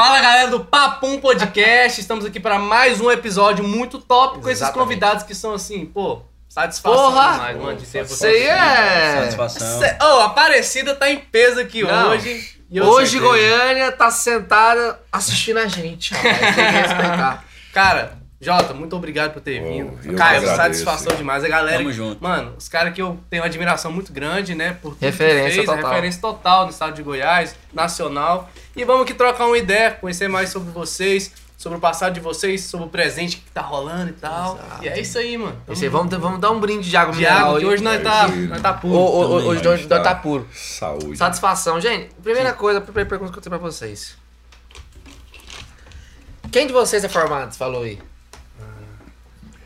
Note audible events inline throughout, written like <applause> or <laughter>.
Fala galera do Papum Podcast, estamos aqui para mais um episódio muito top com esses Exatamente. convidados que são assim, pô, satisfação Porra! demais, mano, de ter Isso aí é. Satisfação. Cê- Ô, a Aparecida tá em peso aqui Não. hoje. e eu Hoje certeza. Goiânia tá sentada assistindo a gente. rapaz. Tem que respeitar. <laughs> Cara, Jota, muito obrigado por ter vindo. eu Caio, que agradeço. satisfação demais. A galera. Tamo junto. Mano, os caras que eu tenho uma admiração muito grande, né? Por tudo que Referência fez, total. Referência total no estado de Goiás, nacional. E vamos aqui trocar uma ideia, conhecer mais sobre vocês, sobre o passado de vocês, sobre o presente que tá rolando e tal. Exato. E é isso aí, mano. Isso aí, vamos, vamos dar um brinde de água de mineral. água, que hoje nós tá, nós tá puro. ô, Também, Hoje nós tá tá- puro. Saúde. Satisfação, gente. Primeira coisa, a primeira pergunta que eu tenho pra vocês. Quem de vocês é formado? Você falou aí.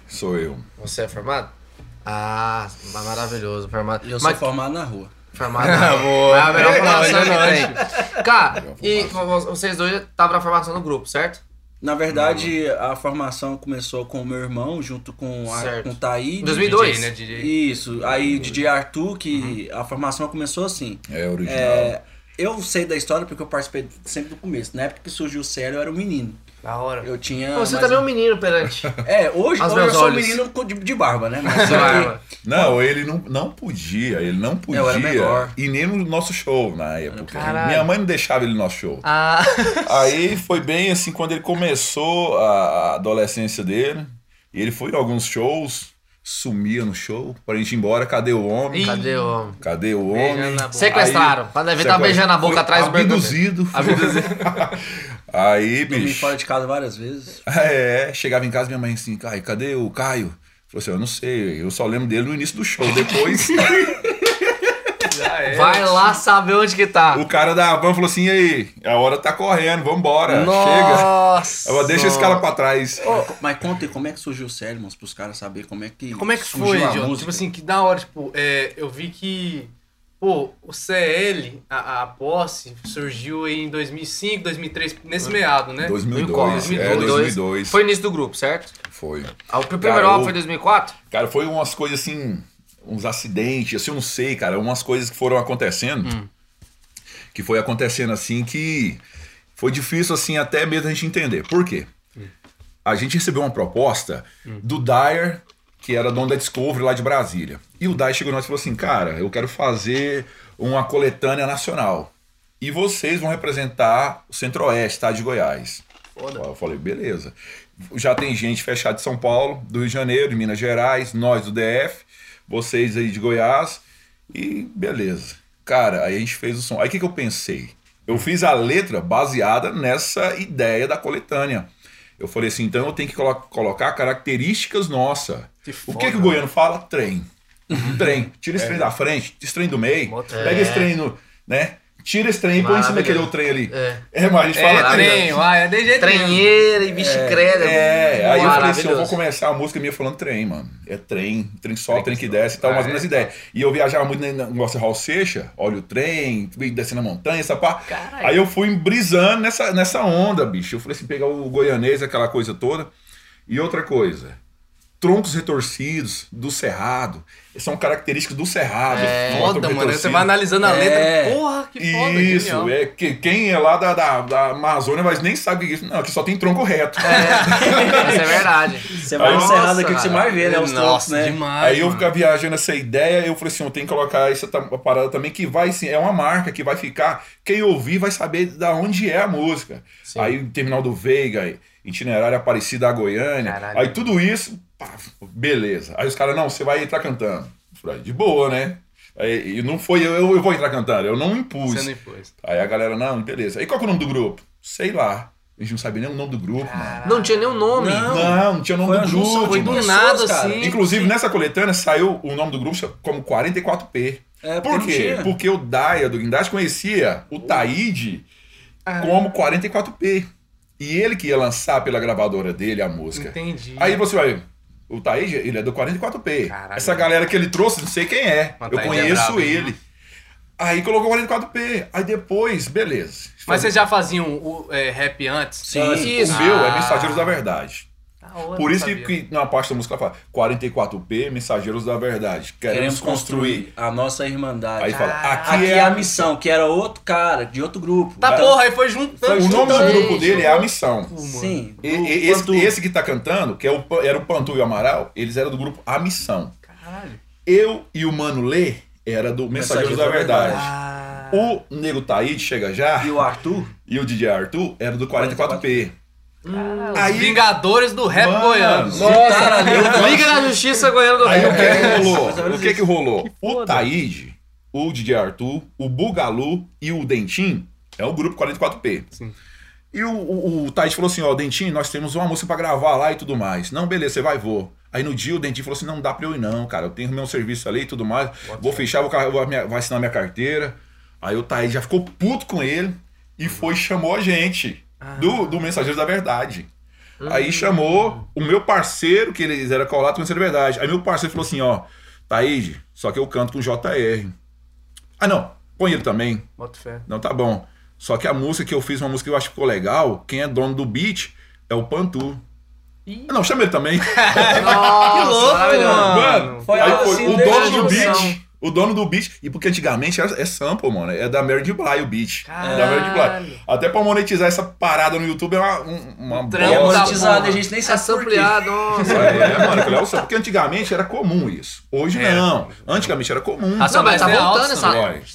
Sou eu. Você é formado? Ah, maravilhoso. Formado. Eu sou Mas- formado na rua. Formado. <laughs> Boa. É a melhor É, formação é que nóis. tem. Cara, e vocês dois estavam na formação do grupo, certo? Na verdade, a formação começou com o meu irmão, junto com, a, com o. Em 2002? DJ, né, DJ? Isso. Aí DJ Arthur, que a formação começou assim. É original. É, eu sei da história porque eu participei sempre do começo. Na época que surgiu o Célio, eu era um menino. Da hora. Eu tinha. Você também é um menino perante. É, hoje, hoje eu sou um menino de, de barba, né? <laughs> Mas Barba. Não, ele não, não podia, ele não Eu era podia menor. ir nem no nosso show na época. Caralho. Minha mãe não deixava ele no nosso show. Ah, <laughs> Aí foi bem assim quando ele começou a adolescência dele. E ele foi em alguns shows, sumia no show, pra gente ir embora, cadê o homem? Ih, cadê o homem? Cadê o homem? Sequestraram. Quando ele tá beijando a boca atrás do bergamota. abduzido. <laughs> Aí, dormi bicho. fora de casa várias vezes. <laughs> É, chegava em casa minha mãe assim, Caio, cadê o Caio? Falou assim, eu não sei, eu só lembro dele no início do show. Depois, <laughs> Já é. Vai lá saber onde que tá. o cara da van falou assim, e aí, a hora tá correndo, vambora, chega. Nossa. Eu deixa esse cara pra trás. Mas conta aí, como é que surgiu o Célio, mano, pros caras saberem como é que. Como é que surgiu foi, música? Tipo assim, que da hora, tipo, é, eu vi que, pô, o CL, a, a posse, surgiu aí em 2005, 2003, nesse meado, né? 2002, é, 2002. 2002. Foi início do grupo, certo? Foi. Ah, O primeiro Cara, álbum eu- foi em 2004? Cara, foi umas coisas assim, uns acidentes, assim, eu não sei, cara, umas coisas que foram acontecendo, que foi acontecendo assim que foi difícil assim até mesmo a gente entender. Por quê? A gente recebeu uma proposta do Dyer, que era dono da Discovery lá de Brasília. E o Dyer chegou nós e falou assim, cara, eu quero fazer uma coletânea nacional. E vocês vão representar o Centro-Oeste, tá, de Goiás. Foda. Eu falei, beleza. Já tem gente fechada de São Paulo, do Rio de Janeiro, de Minas Gerais, nós do DF, vocês aí de Goiás, e beleza. Cara, aí a gente fez o som. Aí o que, que eu pensei? Eu fiz a letra baseada nessa ideia da coletânea. Eu falei assim, então eu tenho que colo- colocar características nossas. Que O que, que o goiano fala? Trem. Trem. Tira esse trem da frente, esse trem do meio, Moto- pega esse trem no, né? Tira esse trem e põe em cima daquele outro trem ali. É. É, mas a gente É, fala trem. trem, vai, é de jeito. Trenheira e bicicleta. É, aí eu falei assim, eu vou começar a música minha falando trem, mano. É trem, trem sobe, trem que sobe. desce e tal, Ah, umas é? minhas ideias. E eu viajava muito no negócio de Raul Seixas, olha o trem, descendo a montanha, essa pá. Caralho. Aí eu fui brisando nessa, nessa onda, bicho. Eu falei assim, pegar o goianês, aquela coisa toda. E outra coisa, troncos retorcidos do cerrado. São características do cerrado. É, Foda, mano. Você vai analisando a É. letra. Porra, que foda, Isso, genial. é que quem é lá da, da, da Amazônia mas nem sabe o que é isso. Não, aqui só tem tronco reto. <laughs> Isso é verdade. Você vai no Cerrado aqui que você mais vê, né? Os troncos, Nossa, né? demais. Aí eu mano. ficava viajando essa ideia, eu falei assim, eu tenho que colocar essa parada também que vai sim, é uma marca que vai ficar, quem ouvir vai saber da onde é a música. Sim. Aí terminal do Veiga, itinerário Aparecida a Goiânia, Caralho. aí tudo isso, pá, beleza. Aí os caras, não, você vai entrar cantando. Eu falei, de boa, né? Aí, e não foi eu, eu, eu vou entrar cantando, eu não impus. Você não impôs. Aí a galera, não, beleza. E qual que é o nome do grupo? Sei lá. A gente não sabia nem o nome do grupo, mano. Não tinha nem um nome. Não. Não, não tinha nome Foi do grupo. de do mano. pessoas, nada, assim. Inclusive, nessa coletânea saiu o nome do grupo como 44P. É, Por quê? não. Porque o Daia do Guindaste conhecia o Taíde como 44P. E ele que ia lançar pela gravadora dele a música. Entendi. Aí você vai. O Taíde, ele é do 44P. Caralho. Essa galera que ele trouxe, não sei quem é. Mas Eu Taíde é conheço hein? ele. Aí colocou 44P. Aí depois, beleza. Mas vocês já faziam o é, rap antes? Sim. o Isso. meu é Ah. Mensageiros da Verdade. Hora, Por isso que, sabia. que na parte da música ela fala 44P, Mensageiros da Verdade. Queremos, Queremos construir. construir a nossa irmandade. Aí fala, Ah, aqui, Aqui é é a missão, que era outro cara, de outro grupo. Tá porra, aí foi juntando. O nome do grupo dele é A Missão. Sim. E- e- esse, esse que tá cantando, que é o, era o Pantu e o Amaral, eles eram do grupo A Missão. Caralho. Eu e o Mano Lê era do Mensageiros Mensageiros da da Verdade. Ah. O Nego Taíde chega já E o Arthur? e o DJ Arthur era do 44P. Aí, Vingadores do rap Mano, goiano. Nossa, ali, Liga da Justiça Goiana do Aí o Rap. que que ou rolou? <laughs> O que que rolou? O Taíde, o DJ Arthur, o Bugalu e o Dentim é o grupo 44P. Sim. E o, o, o Taíde falou assim, ó, Dentim, nós temos uma música pra gravar lá e tudo mais. Não, beleza, você vai, vou. Aí no dia o Dentim falou assim, não dá pra eu ir não, cara, eu tenho meu serviço ali e tudo mais, vou fechar, vou, vou, minha- vou assinar minha carteira. Aí o Taíde já ficou puto com ele e foi e chamou a gente do, do Mensageiros da Verdade. Aí chamou o meu parceiro, que eles eram colados com Mensageiros da Verdade. Aí meu parceiro falou assim, ó, Taíde, só que eu canto com JR. Ah não, põe ele também. Bota fé. Não, tá bom. Só que a música que eu fiz, uma música que eu acho que ficou legal, quem é dono do beat é o Pantu. Ih. Ah, Não, chama ele também. <laughs> Nossa, Que louco, maravilhoso. mano. Foi aí foi assim, o dono do beat. O dono do beat. E porque antigamente era, é sample, mano. É da Mary J. Blige o beat. Caralho. Da Mary J. Blige. Até pra monetizar essa parada no YouTube é uma, um- uma E é monetizado, a gente nem quê. ampliada, nossa. É, mano, aquilo é. Porque antigamente era comum isso. Hoje É. não. Antigamente era comum. Ah, Não, mas tá tem voltando essa.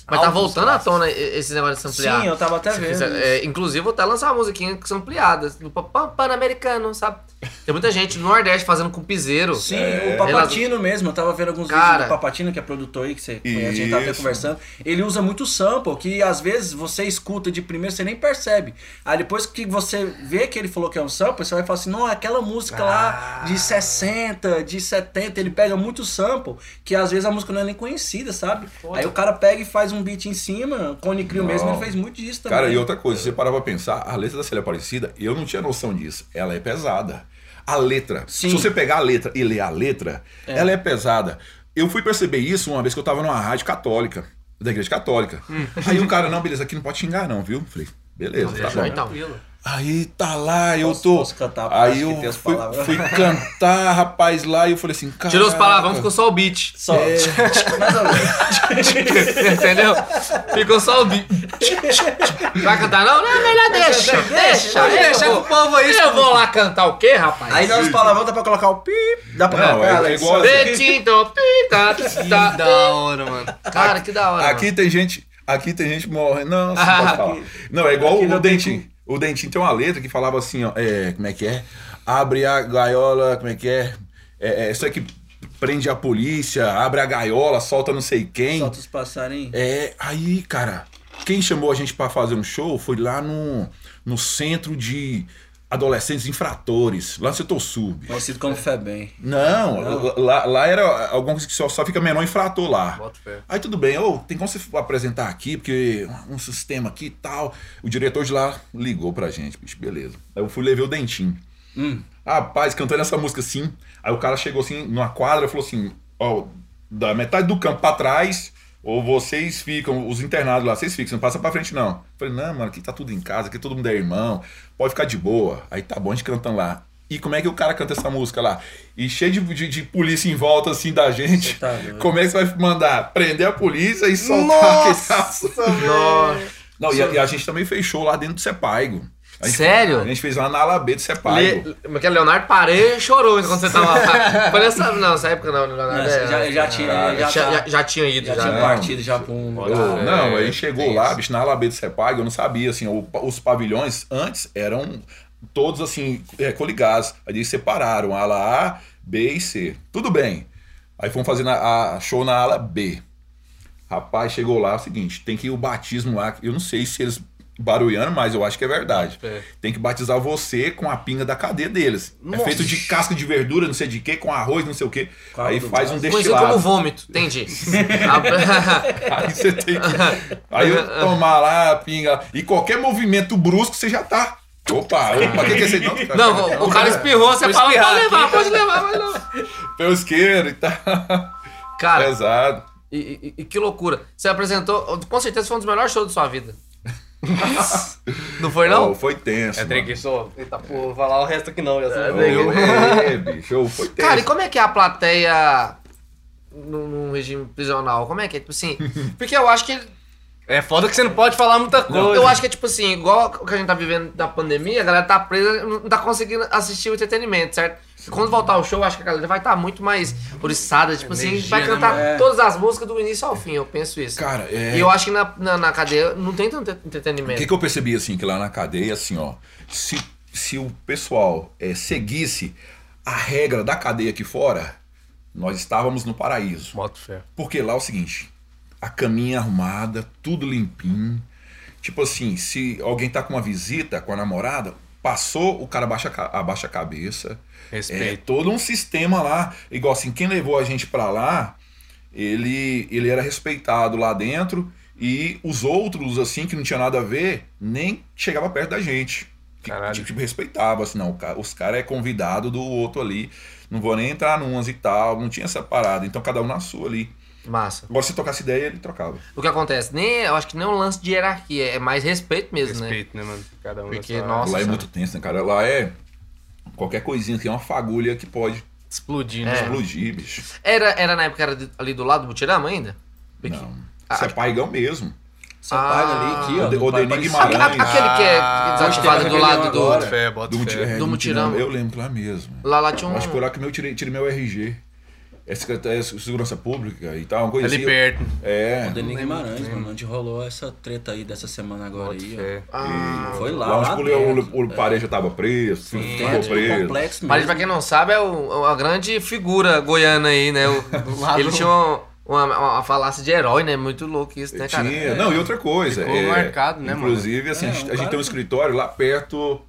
Mas tá voltando à tona esse negócio de samplear. Sim, eu tava até Se vendo. quiser, é, inclusive, vou até lançar uma musiquinha ampliada do pa- pa- Pan-Americano, sabe? Tem muita gente no Nordeste fazendo com piseiro. Sim, É. o Papatino mesmo, eu tava vendo alguns Cara. vídeos do Papatino, que é produtor aí, que você conhece, a gente tava até conversando. Ele usa muito sample, que às vezes você escuta de primeiro, você nem percebe. Aí depois que você vê que ele falou que é um sample, você vai falar assim, não, aquela música lá Ah. de 60, de 70, ele pega muito sample, que às vezes a música não é nem conhecida, sabe? Foda. Aí o cara pega e faz um beat em cima, Cone Crew mesmo, ele fez muito disso também. Cara, e outra coisa, se você parar pra pensar, a letra da Célia Aparecida, eu não tinha noção disso. Ela é pesada. A letra, Sim. se você pegar a letra e ler a letra, ela é pesada. Eu fui perceber isso uma vez que eu tava numa rádio católica, da igreja católica. Aí o cara, não, beleza, aqui não pode xingar não, viu? Falei, beleza, tá deixa bom. então. Aí tá lá, eu Posso- tô. posso cantar aí que eu as fui, palavras? fui cantar, <laughs> rapaz, lá, e eu falei assim, cara. Tirou os palavrões, ficou só o beat. Só. <laughs> Mais ou menos. <laughs> Entendeu? Ficou só o beat. Vai cantar? Não, não, melhor deixa. Deixa, Pode deixar o povo aí. Eu vou lá cantar o quê, rapaz? Aí nós palavrão dá pra colocar o pi, dá pra Não, colocar é- é Alex. igual- Betinho, pita, Que tá. da hora, mano. Cara, que da hora. Aqui mano. tem gente. Aqui tem gente morrendo. Não, você pode falar. Não, é igual o não tem Dentinho. O Dentinho tem uma letra que falava assim, ó. É, como é que é? Abre a gaiola, como é que é? É, é isso aqui prende a polícia, abre a gaiola, solta não sei quem. Solta os passarinhos. É, aí, cara, quem chamou a gente pra fazer um show foi lá no, no centro de adolescentes infratores, lá no setor bicho. Conhecido como Febem. Não, Não. Lá, lá era alguns que só, só fica menor infrator lá. Aí tudo bem, ô, tem como você apresentar aqui, porque um sistema aqui e tal. O diretor de lá ligou pra gente, bicho, beleza. Aí eu fui levar o dentinho. Hum. Rapaz, cantando essa música assim. Aí o cara chegou assim, numa quadra, falou assim: Ó, da metade do campo pra trás, ou vocês ficam, os internados lá, vocês ficam, não passa pra frente não. Falei: Não, mano, aqui tá tudo em casa, aqui todo mundo é irmão, pode ficar de boa. Aí tá bom, a gente cantando lá. E como é que o cara canta essa música lá? E cheio de, de, de polícia em volta assim da gente. Tá como é que você vai mandar prender a polícia e soltar aquele Nossa. Não, e a, e a gente também fechou lá dentro do Sepaigo. A gente- Sério? A gente fez lá na ala B do Sepaigo. Le... É é? Leonardo Parei chorou quando você tava lá. <laughs> Foi nessa... Não, nessa época não, Leonardo. Não, é, já, já tinha, já, já, tá- já, tinha ido, já já. tinha partido já pra um. Olha, Eu- é, não, aí chegou lá, bicho, na ala B do Sepag, eu não sabia, assim, o- os pavilhões antes eram todos, assim, é, coligados. Aí eles separaram a ala A, B e C. Tudo bem. Aí fomos fazer a show na ala B. Rapaz, chegou lá, é o seguinte, tem que ir o batismo lá, eu não sei se eles barulhando, mas eu acho que é verdade. É. Tem que batizar você com a pinga da cadeia deles. Nossa. É feito de casca de verdura, não sei de quê, com arroz, não sei o quê. Qual Aí faz um braço? Conhecido como destilado. vômito, entendi. <laughs> Aí você tem que. Aí eu tomar lá a pinga. E qualquer movimento brusco você já tá. Opa, opa, o que, que é esse? Não, não, o, o cara espirrou, você fala, espirrar pode levar, pode levar, pode levar. Pelo isqueiro e tal. Cara, Pesado. e, e- e que loucura. Você apresentou, com certeza foi um dos melhores shows da sua vida. <laughs> Não foi, não? Oh, foi tenso. É mano. treguei só. Eita, pô, vou falar o resto aqui não. Já É, eu- <laughs> É, bicho, foi tenso. Cara, e como é que é a plateia num, num regime prisional? Como é que é? Tipo assim. Porque eu acho que. É foda que você não pode falar muita coisa. Eu acho que é tipo assim, igual o que a gente tá vivendo da pandemia, a galera tá presa, não tá conseguindo assistir o entretenimento, certo? Quando voltar ao show, eu acho que a galera vai estar muito mais oriçada, tipo assim, Energia, vai né, cantar mano? É. todas as músicas do início ao fim, eu penso isso. Cara, é. E eu acho que na, na, na cadeia não tem tanto O entretenimento. que, que eu percebi assim, que lá na cadeia, assim, ó, se, se o pessoal é, seguisse a regra da cadeia aqui fora, nós estávamos no paraíso. Boto fé. Porque lá é o seguinte, a caminha arrumada, tudo limpinho. Tipo assim, se alguém tá com uma visita com a namorada, passou, o cara abaixa, a abaixa a cabeça. É Respeito. todo um sistema lá. Igual assim, quem levou a gente pra lá, ele, ele era respeitado lá dentro e os outros, assim, que não tinha nada a ver, nem chegava perto da gente. Que, Caralho. tipo, tipo, respeitava, assim, não, os caras é convidado do outro ali. Não vou nem entrar numas e tal, não tinha essa parada. Então cada um na sua ali. Massa. Agora se tocasse ideia, ele trocava. O que acontece? Nem, eu acho que nem um lance de hierarquia, é mais respeito mesmo, né? Respeito, né, mano? Cada um Porque, na sua- nossa, lá é muito tenso, né, cara? Lá é qualquer coisinha que é uma fagulha que pode Explodindo. É. né? explodir, bicho. Era, era na época era ali do lado do Mutirama ainda? Porque- Não. Ah, Isso é paigão mesmo. Você paga ali aqui, ó. O Denis. Guimarães. Aquele que é Ah, desativado hoje do tem lado do. agora. Bota fé, bota Do, muti- fé. é, Do Mutirama. Eu lembro lá mesmo. Lá, lá tinha um. Acho que foi lá que eu tirei, tirei meu RG. É Secretaria de Segurança Pública e tal, uma coisa Ali assim. perto. É. O Denis Guimarães, lembro. mano, onde rolou essa treta aí dessa semana agora Bota aí, fé. ó. Ah, Foi lá, Lá lá onde o, dentro. o, o Pareja tava preso, Sim. ficou Dentro do preso. complexo mesmo. pra quem não sabe, é o- uma grande figura goiana aí, né? O- <laughs> lado- ele tinha uma, uma, uma falácia de herói, né? Muito louco isso, né, cara? Tinha. Não, e outra coisa. Ficou é, marcado, né, mano? Inclusive, assim, É, a, gente, um a tem um escritório lá perto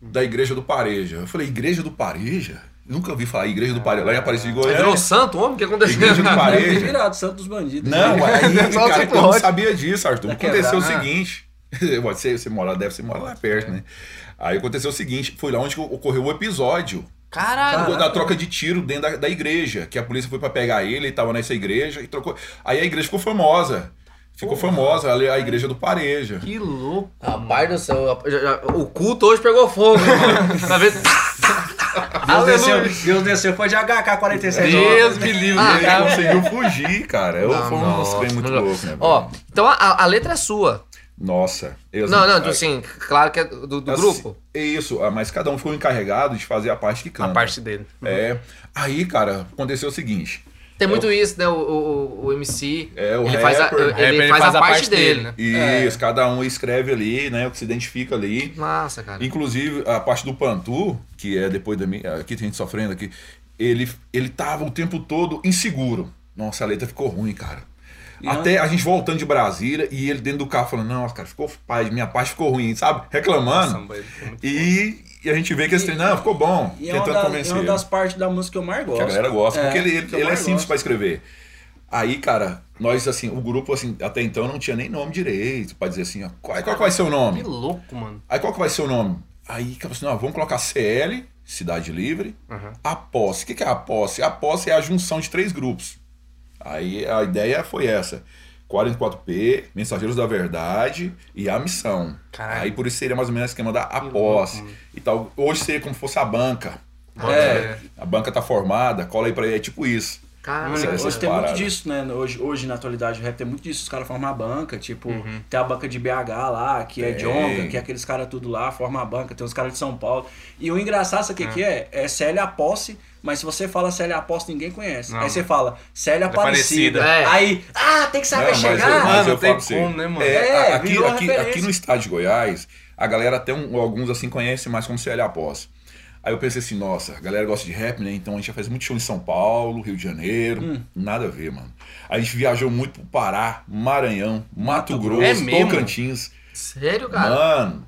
da igreja do Pareja. Eu falei, igreja do Pareja? Nunca ouvi falar igreja do Pareja. Lá em Aparecida de Ele Goiânia. virou santo, homem? O que aconteceu? Igreja do <laughs> Pareja. virado santo dos bandidos. Não, né? aí, <laughs> Só cara, você eu não sabia disso, Arthur. Tá Aconteceu o quebrado. seguinte. <laughs> Você, você mora, deve ser mora lá perto, né? Aí aconteceu o seguinte: foi lá onde ocorreu o episódio Caralho. da troca de tiro dentro da, da igreja. Que a polícia foi pra pegar ele, ele tava nessa igreja e trocou. Aí a igreja ficou famosa. Ficou famosa, ali, a igreja do Pareja. Que louco. Rapaz do céu, o culto hoje pegou fogo, irmão. Tá vendo? Deus desceu, Deus desceu, foi de HK-47. Deus me livre. Ah, Ele cara. conseguiu fugir, cara. Eu, Não, foi um nossa, muito não. louco, né? Ó, então a, a letra é sua. Nossa. eu- Não, não, assim, claro que é do, do assim, grupo. É isso, ah, mas cada um ficou encarregado de fazer a parte que canta. A parte dele. É. Aí, cara, aconteceu o seguinte. Tem muito isso, né? O, o, o MC. É, o ele faz a, rapper. ele, rapper, faz, a, parte, dele. né? Isso, cada um escreve ali, né? O que se identifica ali. Massa, cara. Inclusive, a parte do Pantu, que é depois da minha. Aqui tem gente sofrendo aqui. Ele, ele tava o tempo todo inseguro. Nossa, a letra ficou ruim, cara. E Até a gente voltando de Brasília e ele dentro do carro falando, nossa, cara, ficou pai, minha parte ficou ruim, sabe? Reclamando. Ele muito E, e a gente vê que esse trem, não, ficou bom. E é uma, tentando da- é convencer. uma ele. das partes da música que eu mais gosto. Que a galera gosta, porque ele, ele, ele é simples gosto. pra escrever. Aí, cara, nós, assim, o grupo, assim, até então não tinha nem nome direito, pra dizer assim, ó, qual, qual que vai ser o nome? Que louco, mano. Aí qual que vai ser o nome? Aí, cara, assim, não, vamos colocar CL, Cidade Livre, Uhum. a posse. O que que é a posse? A posse é a junção de três grupos. Aí a ideia foi essa. 44P, Mensageiros da Verdade e a Missão. Caralho. Aí por isso seria mais ou menos o esquema da posse e tal. Hoje seria como se fosse a banca. É. A banca tá formada, cola aí pra ele, é tipo isso. Cara, Essa- Hoje tem muito disso, né? Hoje, hoje na atualidade, o rap tem muito disso. Os caras formam a banca, tipo, tem a banca de BH lá, que é Tem. Jonga, que é aqueles caras tudo lá, forma a banca, tem os caras de São Paulo. E o engraçado, sabe o que, que é? É Célia Posse, mas se você fala Célia Posse, ninguém conhece. Não. Aí você fala Célia Aparecida. Aparecida. É. Aí, ah, tem que saber Não, mas chegar. eu- mas Mano, eu tem você, como, né, mano? É, É, aqui, aqui, aqui no estado de Goiás, a galera até um, alguns assim conhecem mais como CL Após. Aí eu pensei assim, nossa, a galera gosta de rap, né? Então a gente já faz muito show em São Paulo, Rio de Janeiro. Hum. Nada a ver, mano. A gente viajou muito pro Pará, Maranhão, Mato, Mato Grosso, É? Tocantins. sério, cara? Mano.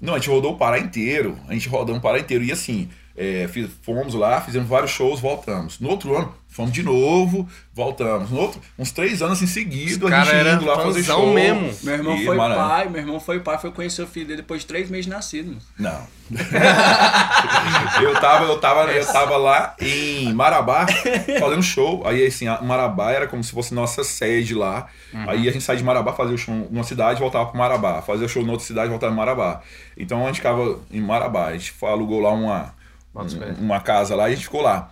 Não, a gente rodou o Pará inteiro. A gente rodou o Pará inteiro. E assim, É, fiz- fomos lá, fizemos vários shows, voltamos. No outro ano, fomos de novo, voltamos. No outro, uns três anos em seguida, Os a gente indo lá fazer show. mesmo. Meu irmão E, foi mano, pai, meu irmão foi pai, foi conhecer o filho dele depois de três meses de nascido. Não. <laughs> eu, tava, eu, tava, eu tava lá em Marabá fazendo show. Aí, assim, a- Marabá era como se fosse nossa sede lá. Aí a gente saía de Marabá, fazia o show numa cidade e voltava pro Marabá. Fazia o show em outra cidade e voltava em Marabá. Então a gente ficava em Marabá. A gente alugou lá uma. Um- uma casa lá e a gente ficou lá.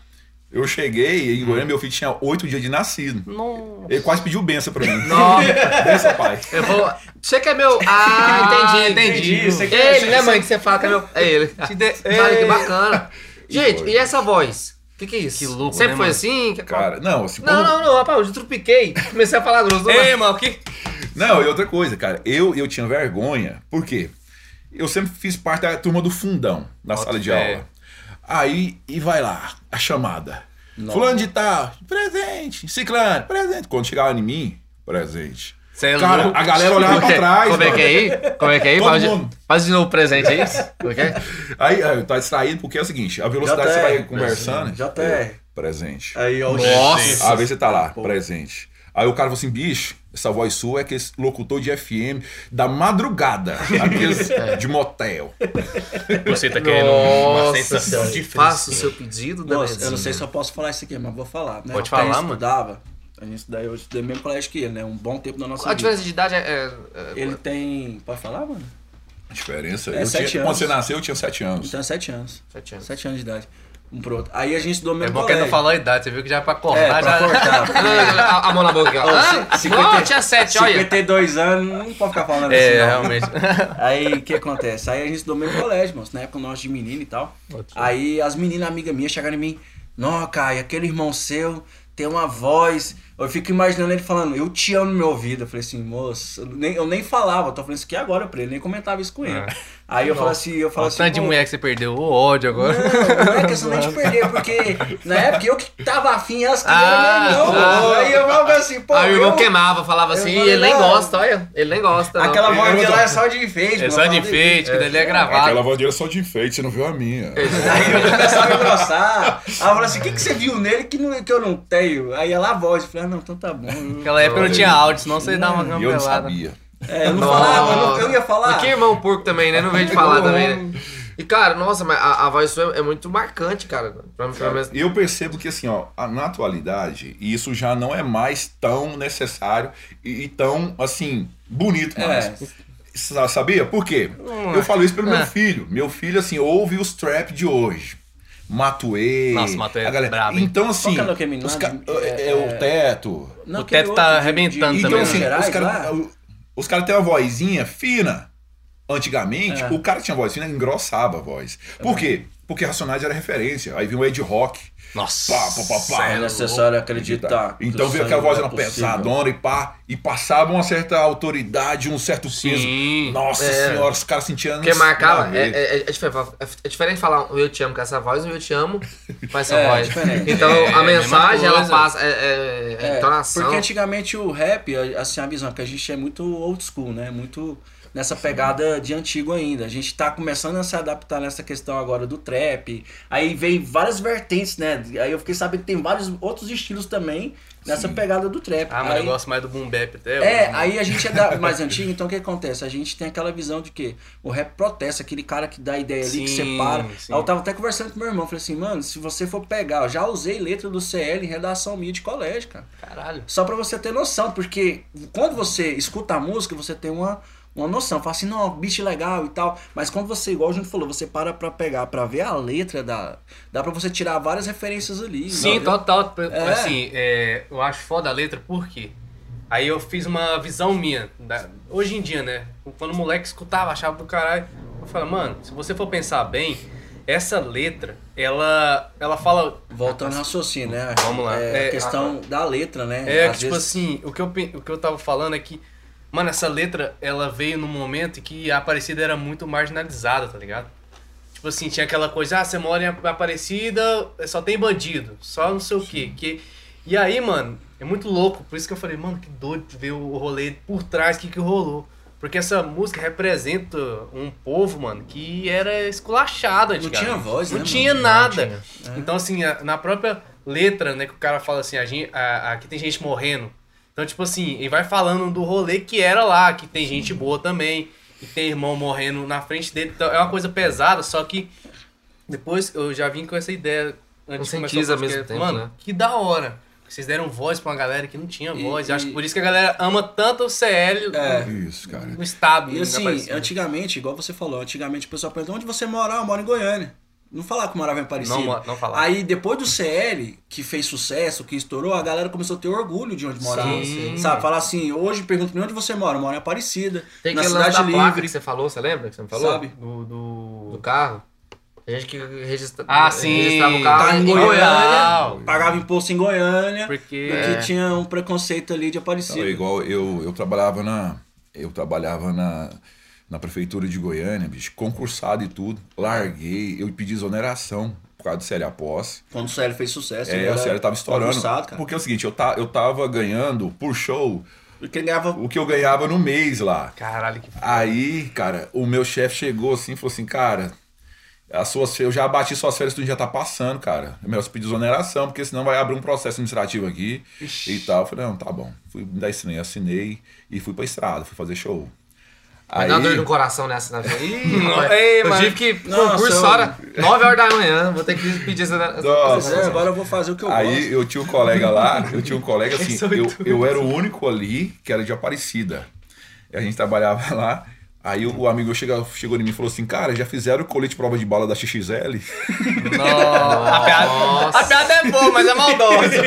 Eu cheguei e em Goiânia meu filho tinha oito dias de nascido. Nossa. Ele quase pediu benção pra mim. Nossa. <laughs> Benção, pai. Eu vou. Você que é meu. Ah, entendi. entendi. Você Ele, quer- né, mãe, que você fala que é meu. <laughs> É ele. Te de- que É. bacana. Gente, foi. e essa voz? O que, que é isso? Que louco, Sempre né, foi mano? assim? Que- Cara, não, assim, Não, quando- não, não, rapaz, eu trupiquei. Comecei a falar grosso. não Ei, mano, que. Não, e outra coisa, cara, eu, eu tinha vergonha, por quê? Eu sempre fiz parte da turma do fundão, na sala de fé. aula. Aí, e vai lá, a chamada. Fulano de tal, presente. Ciclano, presente. Quando chegava em mim, presente. Cê é Cara, louco. a galera olhava pra é trás. Como é mano. que é aí? Como é que é aí? Todo Faz de, mundo. faz de novo o presente aí. Como é que é? <laughs> Aí, aí, tá distraído porque é o seguinte, a velocidade que você vai conversando. JR. é, Presente. Aí, ó, Nossa. Às vezes você tá lá, Pô. presente. Aí o cara falou assim, bicho, essa voz sua é aquele locutor de FM da madrugada, aqueles <laughs> de motel. Você tá querendo uma Nossa sensação Senhora. de Faça o seu pedido da Moço, eu não sei se eu posso falar isso aqui, mas vou falar. Né? Pode a falar, gente mano. estudava, a gente estudava, eu estudei no mesmo colégio que ele, né? Um bom tempo da nossa A vida. diferença de idade é. é- é- Ele tem. Pode falar, mano? A diferença, É, eu sete tinha, anos. quando você nasceu, eu tinha sete anos. Então é sete anos. Sete anos. Sete anos de idade. Um pro outro. Aí a gente estudou no É mesmo bom que ele colégio. não falou a idade, você viu que já é pra É, cortar, pra já. cortar. a, <laughs> a mão na boca aqui, ó. Ah, ci- não, tinha olha. 52 anos, não pode ficar falando <laughs> assim. É, realmente. <laughs> Aí o que acontece? Aí a gente estudou no mesmo colégio, moço, na época nós de menino e tal. Aí as meninas amigas minhas chegaram em mim, não, Caio, aquele irmão seu tem uma voz. Eu fico imaginando ele falando, eu te amo no meu ouvido. Eu falei assim, moço, eu nem, eu nem falava, eu tô falando isso aqui agora pra ele, nem comentava isso com ele. Ah. Aí eu falo assim, eu falo assim. tanto de "Pô, mulher que você perdeu, o ódio agora. Não, não é questão nem de perder, porque na época eu que tava afim, elas que Ah, não, ah. Aí eu falava assim, pô. Aí o irmão queimava, falava assim, falei, e ele nem gosta, olha. Ele nem gosta. Aquela voz Eu- de lá é só de enfeite. É mano, só de enfeite, que dali é Aquela gravado. voz dele é só de enfeite, você não viu a minha. Aí eu começava a engrossar. Aí eu falei assim: o que, que você viu nele que, não, que eu não tenho? Aí ela a voz. Eu falei: ah, não, então tá bom. Eu- Naquela época não tinha áudio, senão você dá uma E eu não gambelada. sabia. É, eu não Nossa. falava, eu, não- eu ia falar. Mas que irmão porco também, né? Não veio de falar também, né? E, cara, nossa, mas a, a voz sua é muito marcante, cara. Pra, pra, pra, Eu percebo que assim, ó, a- na atualidade, isso já não é mais tão necessário e, e tão, assim, bonito mais. É. Sa- Sabia? Por quê? Hum, Eu falo isso pelo é. meu filho. Meu filho, assim, ouve os trap de hoje. Matuê. Nossa, Matuê é a galera. brabo, hein? Então, assim. Qual que é os ca- É- é, o teto. Não, O teto tá de- arrebentando de- Então, também, assim, né? Gerais os caras os cara têm uma vozinha fina. Antigamente, É. o cara tinha voz fina, engrossava a voz. Por quê? Porque Racionais era referência. Aí vinha o Ed Rock. Nossa. Pá, pá, pá, pá. É necessário acreditar. Então que veio o aquela voz é pesadona e pá, e passava uma certa autoridade, um certo Sim. peso. Nossa É. senhora, os caras sentiam. Porque marcava. É, é, é, diferente, é diferente falar um eu te amo com essa voz um eu te amo com essa É, voz. diferente. Então É, a mensagem ela passa. É, é, é É, entonação. porque antigamente o rap, assim, a visão, que a gente é muito old school, né? Muito nessa pegada de antigo ainda. A gente tá começando a se adaptar nessa questão agora do trap. Aí vem várias vertentes, né? Aí eu fiquei sabendo que tem vários outros estilos também nessa pegada do trap. Ah, mas aí, eu gosto mais do boom bap até. É, né? aí a gente é da- <laughs> mais antigo, então o que acontece? A gente tem aquela visão de que o rap protesta, aquele cara que dá ideia ali, que Sim, separa. sim. Aí eu tava até conversando com meu irmão, falei assim, mano, se você for pegar, eu já usei letra do CL em redação minha de colégio, cara. Caralho. Só pra você ter noção, porque quando você escuta a música, você tem uma, uma noção. Fala assim, não, beat legal e tal. Mas quando você, igual a gente falou, você para pra pegar, pra ver a letra, da, dá pra você tirar várias referências ali. Sim, entendeu? total. É. Assim, é, eu acho foda a letra, por quê? Aí eu fiz uma visão minha. da- hoje em dia, né? Quando o moleque escutava, achava do caralho. Eu falei, mano, se você for pensar bem, essa letra, ela, ela fala. Voltando ao raciocínio, né? Vamos lá. É, É, a questão da letra, né? É, Às que, tipo vezes- assim, o que, eu, o que eu tava falando é que, mano, essa letra, ela veio num momento em que a Aparecida era muito marginalizada, tá ligado? Tipo assim, tinha aquela coisa, ah, você mora em Aparecida, só tem bandido, só não sei o quê. Que... E aí, mano, é muito louco, por isso que eu falei, mano, que doido ver o rolê por trás, o que que rolou. Porque essa música representa um povo, mano, que era esculachado Não antigamente. tinha voz, Não né, tinha mano? nada. Não Então, assim, na própria letra, né, que o cara fala assim, a gente, a- aqui tem gente morrendo. Então, tipo assim, ele vai falando do rolê que era lá, que tem gente boa também, e tem irmão morrendo na frente dele. Então, é uma coisa pesada, só que depois eu já vim com essa ideia antes de começar o Conscientiza mesmo tempo, Mano, né? que da hora. Vocês deram voz pra uma galera que não tinha E- voz. Eu acho e- que por isso que a galera ama tanto o CL É. Isso, cara. no estado. E assim, antigamente, igual você falou, antigamente o pessoal pergunta onde você mora? Ah, eu moro em Goiânia. Não falava que morava em Aparecida. Não não falava. Aí depois do CL, que fez sucesso, que estourou, a galera começou a ter orgulho de onde morava. sim. Sabe? Falar assim, hoje pergunta pra mim onde você mora? Eu moro em Aparecida. Tem na cidade da placa livre. que você falou, você lembra que você me falou? Sabe? Do, do... Do carro. A gente que registra... Ah, sim. registrava o carro Tá em em Goiânia. Goiânia. Pagava imposto em Goiânia. Porque... Porque É. tinha um preconceito ali de Aparecida. é igual eu, eu trabalhava na. Eu trabalhava na, na prefeitura de Goiânia, bicho, concursado e tudo. Larguei, eu pedi exoneração por causa do CL Após. Quando o CL fez sucesso, É, o CL tava estourando. cara. Porque é o seguinte, eu, ta, eu tava ganhando por show Porque ele ganhava o que eu ganhava no mês lá. Caralho, que Aí, cara, o meu chefe chegou assim e falou assim, cara, as suas, eu já abati suas férias, tu já tá passando, cara. É melhor você pedir exoneração, porque senão vai abrir um processo administrativo aqui e tal. Eu falei, não, tá bom. Fui me dar assinei, assinei e fui pra estrada, fui fazer show. Aí... Dá dor no coração nessa. Né? Ih, <laughs> Não, rapaz, ei, eu mano. tive que Nossa, concurso eu- hora 9 horas da manhã. Vou ter que pedir essa. Nossa. É, agora eu vou fazer o que eu aí gosto. eu tinha um colega lá, eu tinha um colega <laughs> assim, é eu, muito eu era o único ali que era de Aparecida. E a gente trabalhava lá. Aí o, o amigo chegou, chegou em mim e falou assim, cara, já fizeram o colete prova de bala da XXL? Nossa. A piada, a piada é boa, mas é maldosa.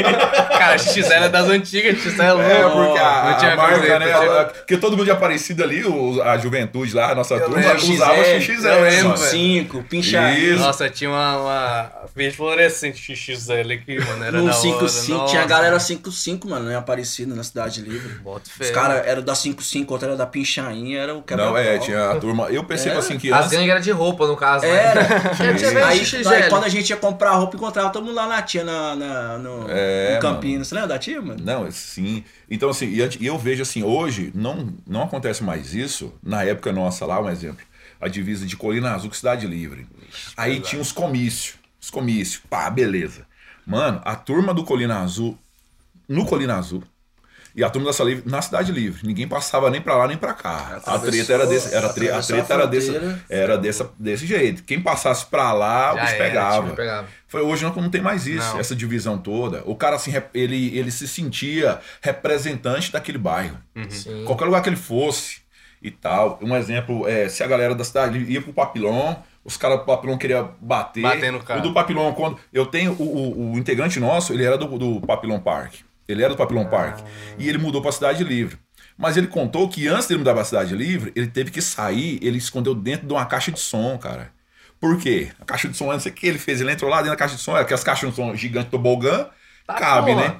Cara, XL é das antigas, XL é louco. É, porque a, Não tinha a marca, né? não tinha- a- Porque todo mundo de Aparecida ali, o- a juventude lá, a nossa turma, lembro, usava XL, XXL. eu lembro, mano. velho. 5, pinchainho. Isso. Nossa, tinha uma, uma verde fluorescente XL aqui, mano. Era No da hora. 5-5, tinha a galera 5-5, mano, em Aparecida, na Cidade Livre. Bota fé. Os caras eram da 5-5, outro era da Pinchainha, era o quebra Não, é, tinha a turma. Eu percebo Era. assim que As antes. gangues eram de roupa, no caso. né? Era. <laughs> Tinha vez aí, aí quando a gente ia comprar roupa, encontrava todo mundo lá na tia, na, na- no, É, no Campinas. Você lembra da tia, mano? Não, sim. Então, assim, e eu vejo assim, hoje não, não acontece mais isso. Na época nossa lá, um exemplo, a divisa de Colina Azul com Cidade Livre. Aí tinha os comícios. Os comícios. Pá, beleza. Mano, a turma do Colina Azul, no Colina Azul, e a turma da Cidade Livre na Cidade Livre. Ninguém passava nem pra lá nem pra cá. A treta era desse, era tre- a atravessou treta a era desse, fronteira. era dessa, desse jeito. Quem passasse pra lá, o Já era, pegava. tipo, pegava. Foi, hoje não, não tem mais isso, Não. essa divisão toda. O cara, assim, ele, ele se sentia representante daquele bairro. Sim. Qualquer lugar que ele fosse e tal. Um exemplo, é, se a galera da cidade ia pro Papilão, os caras do Papilão queriam bater. Bater no cara. O do Papilão, quando. Eu tenho. O, o, o integrante nosso, ele era do, do Papilão Park. Ele era do Papilão Park. E ele mudou pra Cidade Livre. Mas ele contou que antes dele mudar pra Cidade Livre, ele teve que sair, ele escondeu dentro de uma caixa de som, cara. Por quê? A caixa de som, não sei o que ele fez. Ele entrou lá dentro da caixa de som, aquelas caixas de som gigantes tobogã, Tá, cabe, porra. né?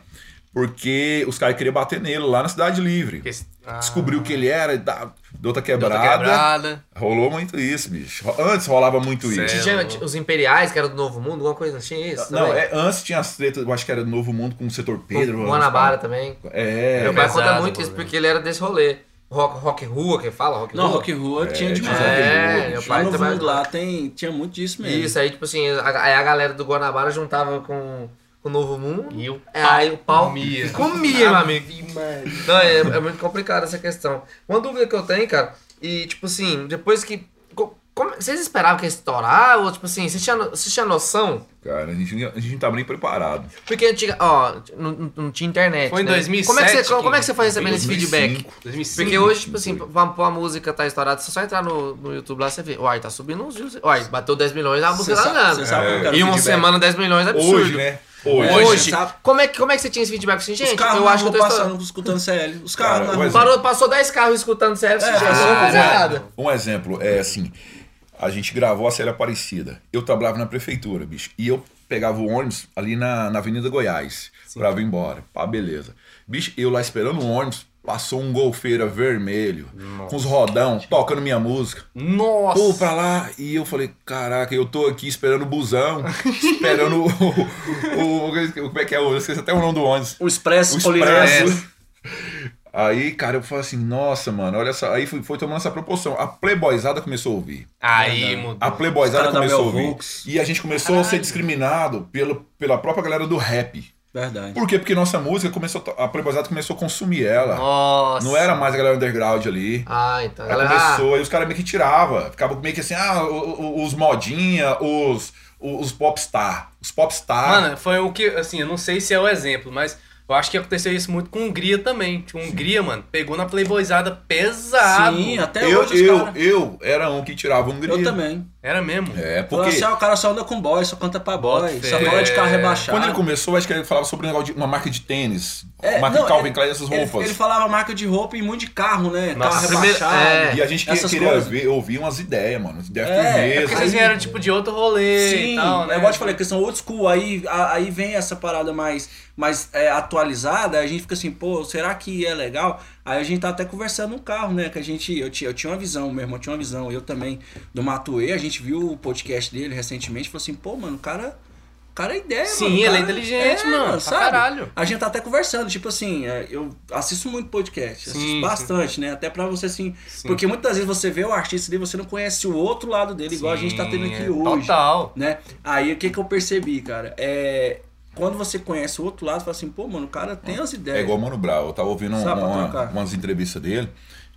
Porque os caras queriam bater nele lá na Cidade Livre. Porque- ah, Descobriu que ele era, da, deu outra deu quebrada. outra quebrada. Rolou muito isso, bicho. Antes rolava muito Sério? isso. Tinha os Imperiais, que era do Novo Mundo, alguma coisa assim, isso? Não, também? é, antes tinha as tretas, eu acho que era do Novo Mundo com o setor Pedro. Guanabara também. É, Meu pai pesado, conta muito isso, porque ele era desse rolê. Rock, rock Rua, que fala? Rock Não, Rua? Rock Rua tinha demais. É, meu pai no fundo lá tem, tinha muito disso mesmo. Isso, aí, tipo assim, a, aí a galera do Guanabara juntava com o Novo Mundo. E o É, aí o pau comia. comia, meu amigo. Não, é, é muito complicado essa questão. Uma dúvida que eu tenho, cara, e tipo assim, depois que. co- como- vocês esperavam que ia estourar? Ou tipo assim, vocês tinham, vocês tinham noção? Cara, a gente, a gente não tava nem preparado. Porque antiga, ó, não, não- não tinha internet. Foi em né? 2007 Como é que você, que- como é que você foi recebendo esse 2005. feedback? 2005. Porque hoje, tipo assim, pra, pra uma música tá estourada, você só entrar no, no YouTube lá, você vê, uai, tá subindo uns views. Uai, bateu 10 milhões, a música Você tá andando. você o E uma feedback? semana 10 milhões é absurdo. Hoje, né? Hoje. Hoje, como é, que, como é que você tinha esse feedback assim, Os gente? carros Eu acho que eu tô passando, escutando CL. Os carros Cara, na o rua. exemplo- Parou, passou 10 carros escutando você É, já é, coisa é. errada. Um exemplo é assim: a gente gravou a série Aparecida. Eu trabalhava na prefeitura, bicho. E eu pegava o ônibus ali na, na Avenida Goiás pra vir embora. Pá, beleza. Bicho, eu lá esperando o ônibus, passou um golfeira vermelho, com os rodão, tocando minha música. Nossa! Pô, pra lá. E eu falei, caraca, eu tô aqui esperando o busão, <laughs> esperando o, o, o- Como é que é? Eu esqueci até o nome do ônibus. O Expresso O. Expresso. Aí, cara, eu falei assim, nossa, mano, olha só. Aí foi, foi tomando essa proporção. A Playboyzada começou a ouvir. Aí mudou. A Playboyzada começou a ouvir. E a gente começou a ser discriminado pelo, pela própria galera do rap. Verdade. Por quê? Porque nossa música começou. A Playboyzada começou a consumir ela. Nossa. Não era mais a galera underground ali. Ah, então. Ela Galera, começou, aí os caras meio que tirava. Ficava meio que assim, ah, os modinha, os, os popstar. Os popstar. Mano, foi o que, assim, eu não sei se é o exemplo, mas eu acho que aconteceu isso muito com Hungria também. Tipo, Hungria, mano, pegou na playboyzada pesado. Sim, até eu, hoje os eu, caras. eu era um que tirava grito. Eu também. Era mesmo. É, Porque... porque Assim, ah, o cara só anda com boy, só canta pra boy, fé. só fala de carro rebaixado. quando ele começou, acho que ele falava sobre um negócio de uma marca de tênis. É, marca não, de Calvin ele- Klein, essas ele- roupas. Ele, falava marca de roupa e muito de carro, né? Nossa, carro rebaixado. é. E a gente essas queria ver, ouvir umas ideias, mano. Ideias É, é firmeza. Porque vocês vieram, tipo, de outro rolê Sim, e tal, né? é igual eu te falei, questão old school, aí, a- aí vem essa parada mais, mais é, atualizada, aí a gente fica assim, pô, será que é legal? Aí a gente tá até conversando no carro, né, que a gente, eu tinha, eu tinha uma visão, meu irmão tinha uma visão, eu também, do Matuê, a gente viu o podcast dele recentemente, falou assim, pô, mano, o cara... o cara é ideia, Sim, mano. o ele é cara- inteligente, mano, pra caralho. A gente tá até conversando, tipo assim, é, eu assisto muito podcast, assisto Sim, bastante, né? Até pra você assim. Sim. Porque muitas vezes você vê o artista ali, você não conhece o outro lado dele, igual a gente tá tendo aqui Sim, é hoje Total. né? Aí o que que eu percebi, cara? É quando você conhece o outro lado, fala assim, pô, mano, o cara tem as ideias. É igual o Mano Brown. Eu tava ouvindo um- Sabe, uma- trocar. umas entrevistas dele.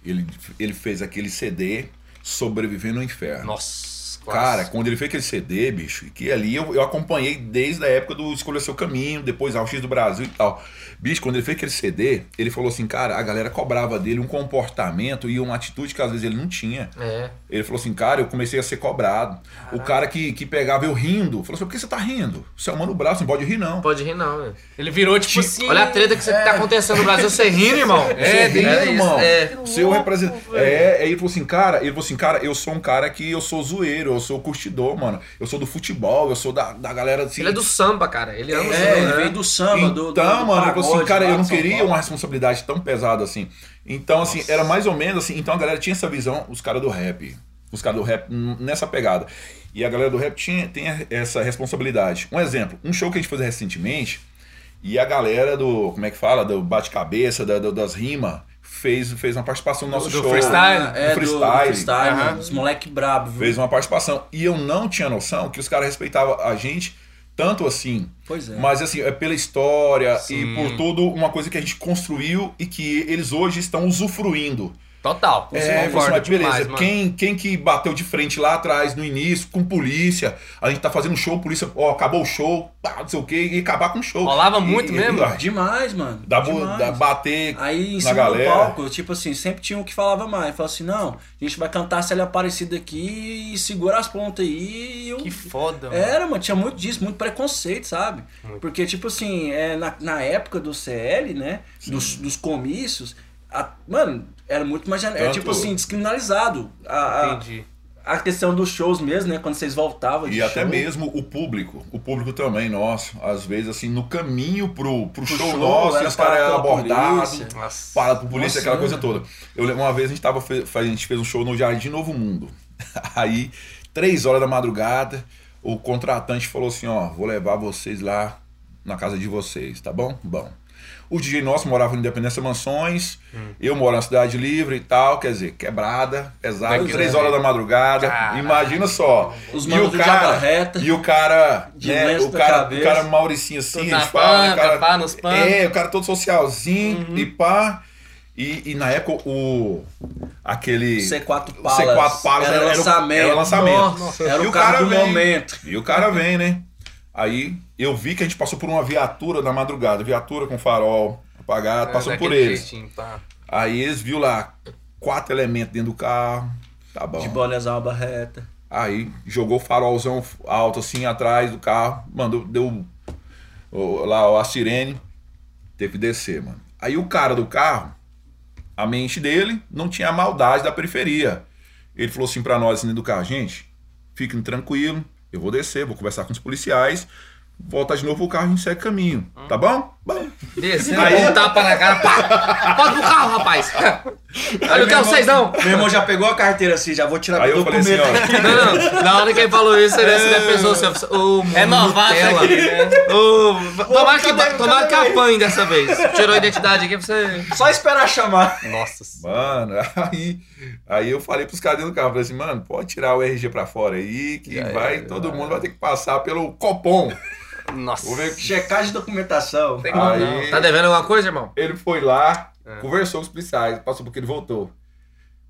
Ele, ele fez aquele CD Sobreviver no Inferno. Nossa, Cara, quando ele fez aquele CD, bicho, que ali eu, eu acompanhei desde a época do Escolha Seu Caminho, depois ao X do Brasil e tal. Bicho, quando ele fez aquele CD, ele falou assim, cara, a galera cobrava dele um comportamento e uma atitude que às vezes ele não tinha. É. Ele falou assim, cara, eu comecei a ser cobrado. O cara que, que pegava eu rindo, falou assim, por que você tá rindo? Você é o Mano você não pode rir não. Pode rir, não, velho. Ele virou, tipo assim... Olha a treta que você tá acontecendo no Brasil, você rindo, irmão. É, Você rindo, rindo, irmão. É. Seu representante. É, aí ele falou assim, cara, ele falou assim, cara, eu sou um cara que eu sou zoeiro, eu sou curtidor, mano. Eu sou do futebol, eu sou da, da galera assim. Ele é do samba, cara. Ele ama É, samba. ele né? veio do samba, do, do, Então, do mano, ele falou assim, pagode cara, lá eu não queria uma responsabilidade tão pesada assim. Então, assim, era mais ou menos assim. Então a galera tinha essa visão, os caras do rap. Os caras do rap nessa pegada. E a galera do rap tinha, tem essa responsabilidade. Um exemplo, um show que a gente fez recentemente, e a galera do, como é que fala? Do bate-cabeça, da- das rimas, fez, fez uma participação no nosso Do show. freestyle? É, do do freestyle. Do freestyle, Aham. mano. Os moleque brabo, viu? Fez uma participação. E eu não tinha noção que os caras respeitavam a gente tanto assim. Pois é. Mas assim, é pela história Sim. e por tudo uma coisa que a gente construiu e que eles hoje estão usufruindo. Total. É, concordo beleza. demais, mano. quem, quem que bateu de frente lá atrás, no início, com polícia, a gente tá fazendo um show, polícia, ó, acabou o show, pá, não sei o quê, e acabar com o show. Rolava muito E- mesmo? E, Demais, mano. dá, bo- demais. dá- bater Aí em na cima galera. do palco, tipo assim, sempre tinha um que falava mais. Falava assim, não, a gente vai cantar se ele Aparecida aqui e segura as pontas aí. E eu... Que foda, mano. Era, mano, tinha muito disso, muito preconceito, sabe? Muito. Porque, tipo assim, é, na, na época do CL, né? Dos, dos comícios, a- mano, era muito mais. É, Tanto- tipo assim, descriminalizado. A, a, Entendi. a questão dos shows mesmo, né? Quando vocês voltavam de E até show. mesmo o público, o público também nosso, às vezes assim, no caminho pro, pro, show, show, nosso, os caras eram abordados, parado por polícia, Nossa, aquela é. coisa toda. Eu lembro uma vez a gente, tava, a gente fez um show no Jardim Novo Mundo. <laughs> Aí, três horas da madrugada, o contratante falou assim, ó, vou levar vocês lá na casa de vocês, tá bom? Bom. O DJ nosso morava em Independência Mansões, eu moro na Cidade Livre e tal, quer dizer, quebrada, pesado, Daquilo, três né? horas da madrugada. Caralho. Imagina só. Os e manos o do cara, Reta. e o cara, De né, o cara, o cara Mauricinho assim, na né, panca, cara, pá, nos panos. É, o cara todo socialzinho Uhum. e pá. E, e na época o aquele C4 o Palace. C4 Palace Era era, era o- lançamento. era o lançamento. Nossa, era E o carro do vem, momento. E o cara vem, né? Aí eu vi que a gente passou por uma viatura na madrugada, viatura com farol apagado, É, passou por daquele eles. pá. Aí eles viu lá quatro elementos dentro do carro. Tá bom. De bonézão barreta. Aí jogou o farolzão alto assim atrás do carro, mandou, deu o- lá a sirene, teve que descer, mano. Aí o cara do carro, a mente dele não tinha a maldade da periferia. Ele falou assim pra nós assim, dentro do carro, gente, fiquem tranquilo, eu vou descer, vou conversar com os policiais, voltar de novo pro carro e a gente segue caminho, tá bom? Descendo, um tapa na cara, pá! Pode pro carro, rapaz! Eu não quero vocês, não! Meu irmão já pegou a carteira assim, já vou tirar Aí meu eu falei assim, ó. Não, não, na hora que ele falou isso, ele, você deve pensou assim, ô, É novato aqui, né? Ô, tomara que, tomara que apanhe dessa vez. Tirou a identidade aqui pra você... <laughs> Só esperar chamar. Nossa senhora. Mano, aí, aí eu falei pros caras dentro do carro, falei assim, mano, pode tirar o RG pra fora aí, que vai, todo mundo vai ter que passar pelo Copom. Nossa. Vou ver que Checagem de documentação. Tem como não. Aí Tá devendo alguma coisa, irmão? ele foi lá, É. conversou com os policiais, passou porque ele voltou.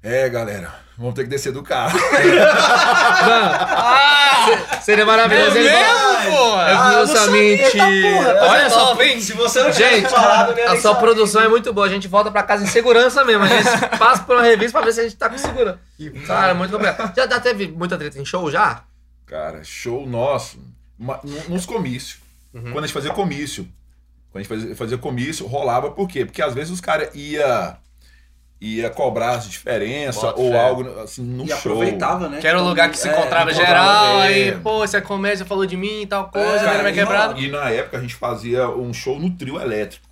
É, galera, vamos ter que descer do carro. <laughs> Seria maravilhoso. É ele mesmo, pô? É Ah, eu não sabia, justamente. tá, porra. Olha só, vem. Se você não tivesse Gente, falado, a sua produção é muito boa. A gente volta pra casa em segurança mesmo. A gente <laughs> passa por uma revista pra ver se a gente tá com segurança. Cara, é muito complicado. Já, já teve muita treta em show já? Cara, show nosso. Nos comícios. Uhum. Quando a gente fazia comício. Quando a gente fazia, fazia comício, rolava por quê? Porque às vezes os caras ia ia cobrar as diferença Bota ou fé. algo assim no E show. aproveitava, né? Que era o lugar que se É, encontrava encontrava, geral, é. aí, pô, essa comédia falou de mim e tal coisa, É, é, vai cara, quebrado. E na época a gente fazia um show no trio elétrico.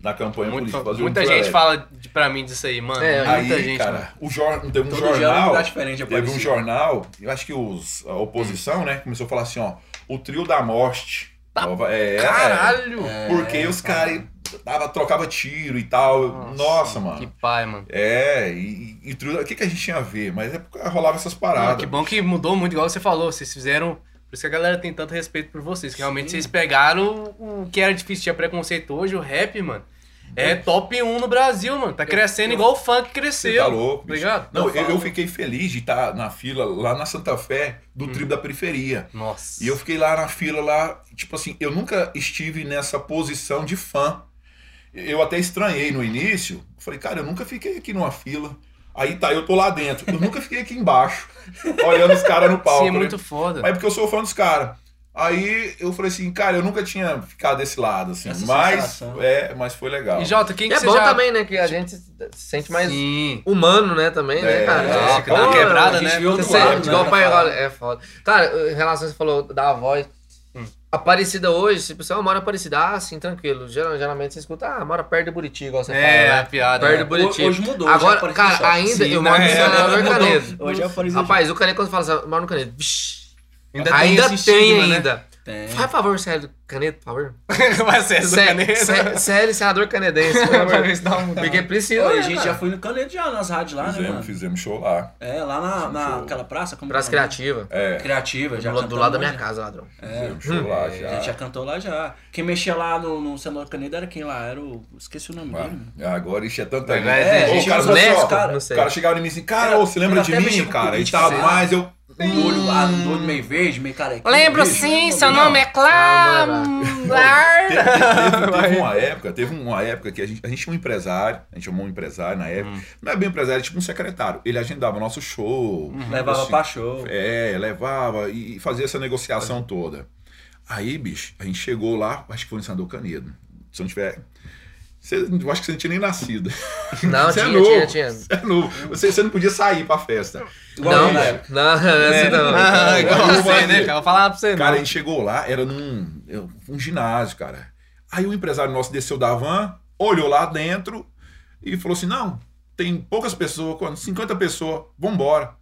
Na campanha Muito- política. fazia um muita trio gente elétrico. fala de, pra mim disso aí, mano. É, muita Aí, gente. cara, mano. o jor... teve um Todo um jornal. diferente, Teve um jornal, eu acho que os, a oposição, né, começou a falar assim, ó, o trio da morte. Nova- é, é, Caralho! Porque os caras tava, trocava tiro e tal. Nossa, mano. Que pai, mano. É, e, e trio- o que, que a gente tinha a ver? Mas é porque rolava essas Ah, paradas. que bom que mudou muito, igual você falou. Vocês fizeram. Por isso que a galera tem tanto respeito por vocês. Que realmente vocês pegaram o que era difícil, tinha preconceito hoje, o rap, mano. É top 1 no Brasil, mano. Tá crescendo igual o funk Você cresceu. tá louco, bicho. Ligado? Não, eu, eu fiquei feliz de estar na fila lá na Santa Fé do trio da periferia. Nossa. E eu fiquei lá na fila lá, tipo assim, eu nunca estive nessa posição de fã. Eu até estranhei no início. Falei, cara, eu nunca fiquei aqui numa fila. Aí tá, eu tô lá dentro. Eu nunca fiquei aqui embaixo, <laughs> olhando os caras no palco. Sim, é né? muito foda. Mas é porque eu sou fã dos caras. Aí eu falei assim, cara, eu nunca tinha ficado desse lado, assim. Essa mas, sensação. é, mas foi legal. E Jota, quem E que é você bom já... também, né? Que a gente se sente mais Sim. humano, né? Também, né, É, cara? é, Tipo, uma pô, quebrada, né? viu Você lado, igual né, o pai fala. é foda. Cara, em relação a você falou da voz. Hum. Aparecida hoje, se você mora Aparecida, ah, sim, tranquilo. Geral- Geralmente você escuta, ah, mora perto de Buriti, igual você É, fala, a né? piada. Perto né? de Buriti. Hoje mudou, hoje Agora, Aparecida cara, ainda Sim, eu moro né? no É, Senador. Canedo. Hoje é Aparecida Rapaz, o Canedo quando fala assim, eu moro no Canedo. Vixi, Ainda tem ainda tem estigma, né? ainda. Tem. Faz favor, Célio Canedo, por favor. <laughs> Vai ser do Cé- caneta. Cé- Célio, senador canadense, por <laughs> favor. um... Porque precisa. Né, a gente cara? já foi no Canedo já, nas rádios lá, né, Fizemos, mano? fizemos show lá. É, lá na, Fizemos na show. aquela praça, como Praça é? Criativa. É, Criativa, já Do, do lado da lá minha já. casa, ladrão. É, fizemos show lá a já. gente já cantou lá já. Quem mexia lá no, no Senador Canedo era quem lá? Era o. Esqueci o nome dele. mano. Ah, agora isso é tanta gente. é gente o cara chegava em mim assim, cara, você lembra de mim, cara? E tal, lá. mas eu... Do olho, do olho meio verde, meio careca. Lembro Verde, sim, seu mano? nome é Ah, Clamar. Teve, teve- teve uma <laughs> época, teve uma época que a gente, a gente tinha um empresário, a gente chamou um empresário na época. Não é bem empresário, é tipo um secretário. Ele agendava nosso show. Levava assim, pra show. É, levava e fazia essa negociação toda. Aí, bicho, a gente chegou lá, acho que foi no Sandor Canedo. Se eu não tiver. Você, eu acho que você não tinha nem nascido. <laughs> Não, Você é tinha, novo. tinha, tinha. Você é novo. Você, você não podia sair pra festa. Igual Não, eu na época. não, essa <laughs> não. Igual Eu vou você, fazer. né? cara? Vou falar pra você, Cara, a não. gente chegou lá, era num um ginásio, cara. Aí o empresário nosso desceu da van, olhou lá dentro e falou assim: não, tem poucas pessoas, quando 50 pessoas, vambora.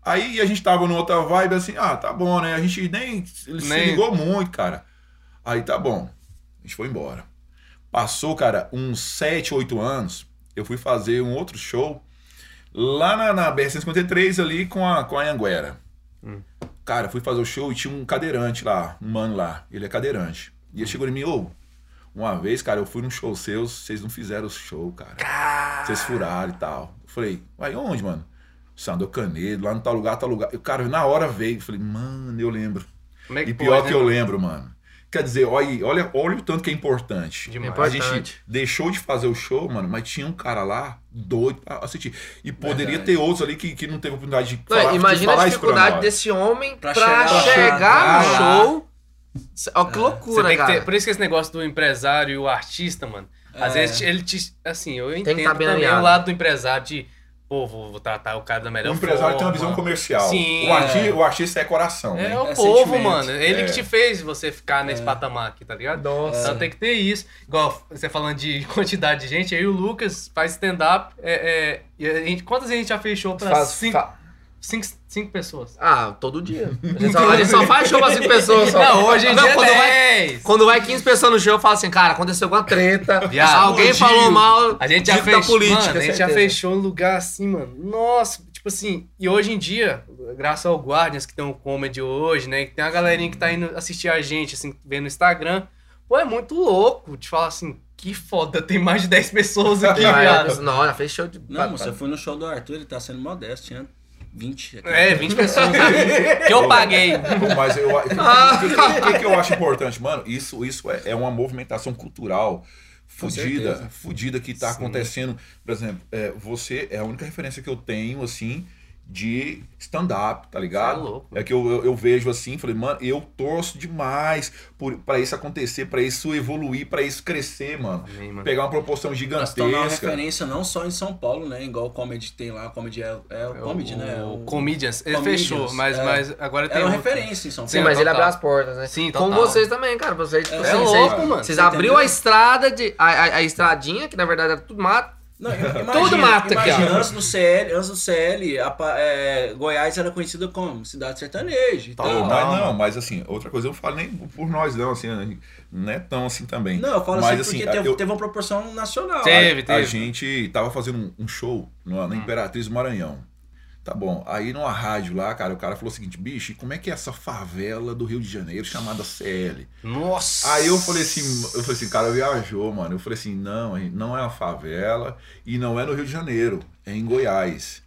Aí a gente tava numa outra vibe assim, ah, tá bom, né? A gente nem, ele se Nem- ligou muito, cara. Aí tá bom. A gente foi embora. Passou, cara, uns 7, 8 anos, eu fui fazer um outro show lá na, na BR-153 ali com a, com a Anguera. Cara, fui fazer o show e tinha um cadeirante lá, um mano lá. Ele é cadeirante. E ele chegou em mim, ô, uma vez, cara, eu fui num show seu, vocês não fizeram o show, cara. Vocês furaram e tal. Eu falei, vai onde, mano? Sandor Canedo, lá no tal lugar, tal lugar. O cara, na hora veio, eu falei, mano, eu lembro. É E pior pode, que né, eu lembro, mano. Quer dizer, olha, olha, olha o tanto que é importante. Demais. A gente deixou de fazer o show, mano, mas tinha um cara lá doido pra assistir. E poderia Verdade. ter outros ali que, que não teve oportunidade de falar, imagina a falar pra dificuldade desse homem pra, Pra chegar, chegar no show. Ó, que loucura, tem que ter, cara. por isso que esse negócio do empresário e o artista, mano, às É. vezes ele te. Assim, eu que entendo tá bem também o lado do empresário de. Pô, vou, vou tratar o cara da melhor O forma. empresário tem uma visão comercial. Sim. o, arti- o artista é coração. É né? o É povo, mano. Ele É. que te fez você ficar nesse patamar aqui, tá ligado? Nossa. Então tem que ter isso. Igual você falando de <laughs> quantidade de gente, aí o Lucas faz stand-up. É, é, a gente, quantas a gente já fechou pra Faz- cinco, fa- cinco, cinco pessoas? Ah, todo dia. <laughs> A gente, só, a gente só faz show pra cinco pessoas. Só. Não, hoje em Não, dia quando é vai, 10. quando vai 15 pessoas no show, eu falo assim, cara, aconteceu alguma treta. Viado, alguém falou mal A gente já dito da fechou, política. mano, a gente já fechou um lugar assim, mano. Nossa, tipo assim, e hoje em dia, graças ao Guardians que tem o comedy hoje, né, que tem a galerinha que tá indo assistir a gente assim, vendo no Instagram, pô, é muito louco de falar assim, que foda, tem mais de 10 pessoas aqui, viado. Não, já fechou de. Não, você foi no show do Arthur, ele tá sendo modesto, tinha 20. aqui. É, 20 pessoas que eu paguei. Mas eu, <laughs> o que, que- que- que eu acho importante, mano? Isso, isso é, é uma movimentação cultural fudida, fudida que tá acontecendo. Por exemplo, é, você é a única referência que eu tenho, assim, de stand-up, tá ligado? É louco. É que eu, eu, eu vejo assim, falei, mano, eu torço demais por, pra isso acontecer, pra isso evoluir, pra isso crescer, mano. Amém, mano. Pegar uma proporção tornar uma gigantesca. referência não só em São Paulo, né? Igual o Comedy tem lá, o Comedy é, é o Comedy, o, né? O Comedians. Ele Comedians, fechou, mas, é. mas agora tem Era uma outro. referência em São Paulo. Sim, mas ele total. abriu as portas, né? Sim, total. vocês também, cara. Vocês, tipo É assim, louco, vocês, mano. Vocês Você abriu entendeu? a estrada, de, a, a, a estradinha, que na verdade era tudo mato. Não, <laughs> imagina, Tudo mata aqui, imagina, ó. antes do CL, antes do CL, a é, Goiás era conhecida como cidade sertaneja e Pô, tal. mas não, mas assim, outra coisa eu não falo nem por nós não, assim, não é tão assim também. Não, eu falo mas, assim porque assim, teve, eu- teve uma proporção nacional. Teve, a, teve. a gente tava fazendo um, um show na, na Imperatriz do Maranhão. Tá bom. Aí numa rádio lá, cara, o cara falou o seguinte, bicho, e como é que é essa favela do Rio de Janeiro chamada CL? Nossa! Aí eu falei assim, eu falei assim, cara, viajou, mano. Eu falei assim, não, não é uma favela e não é no Rio de Janeiro, é em Goiás.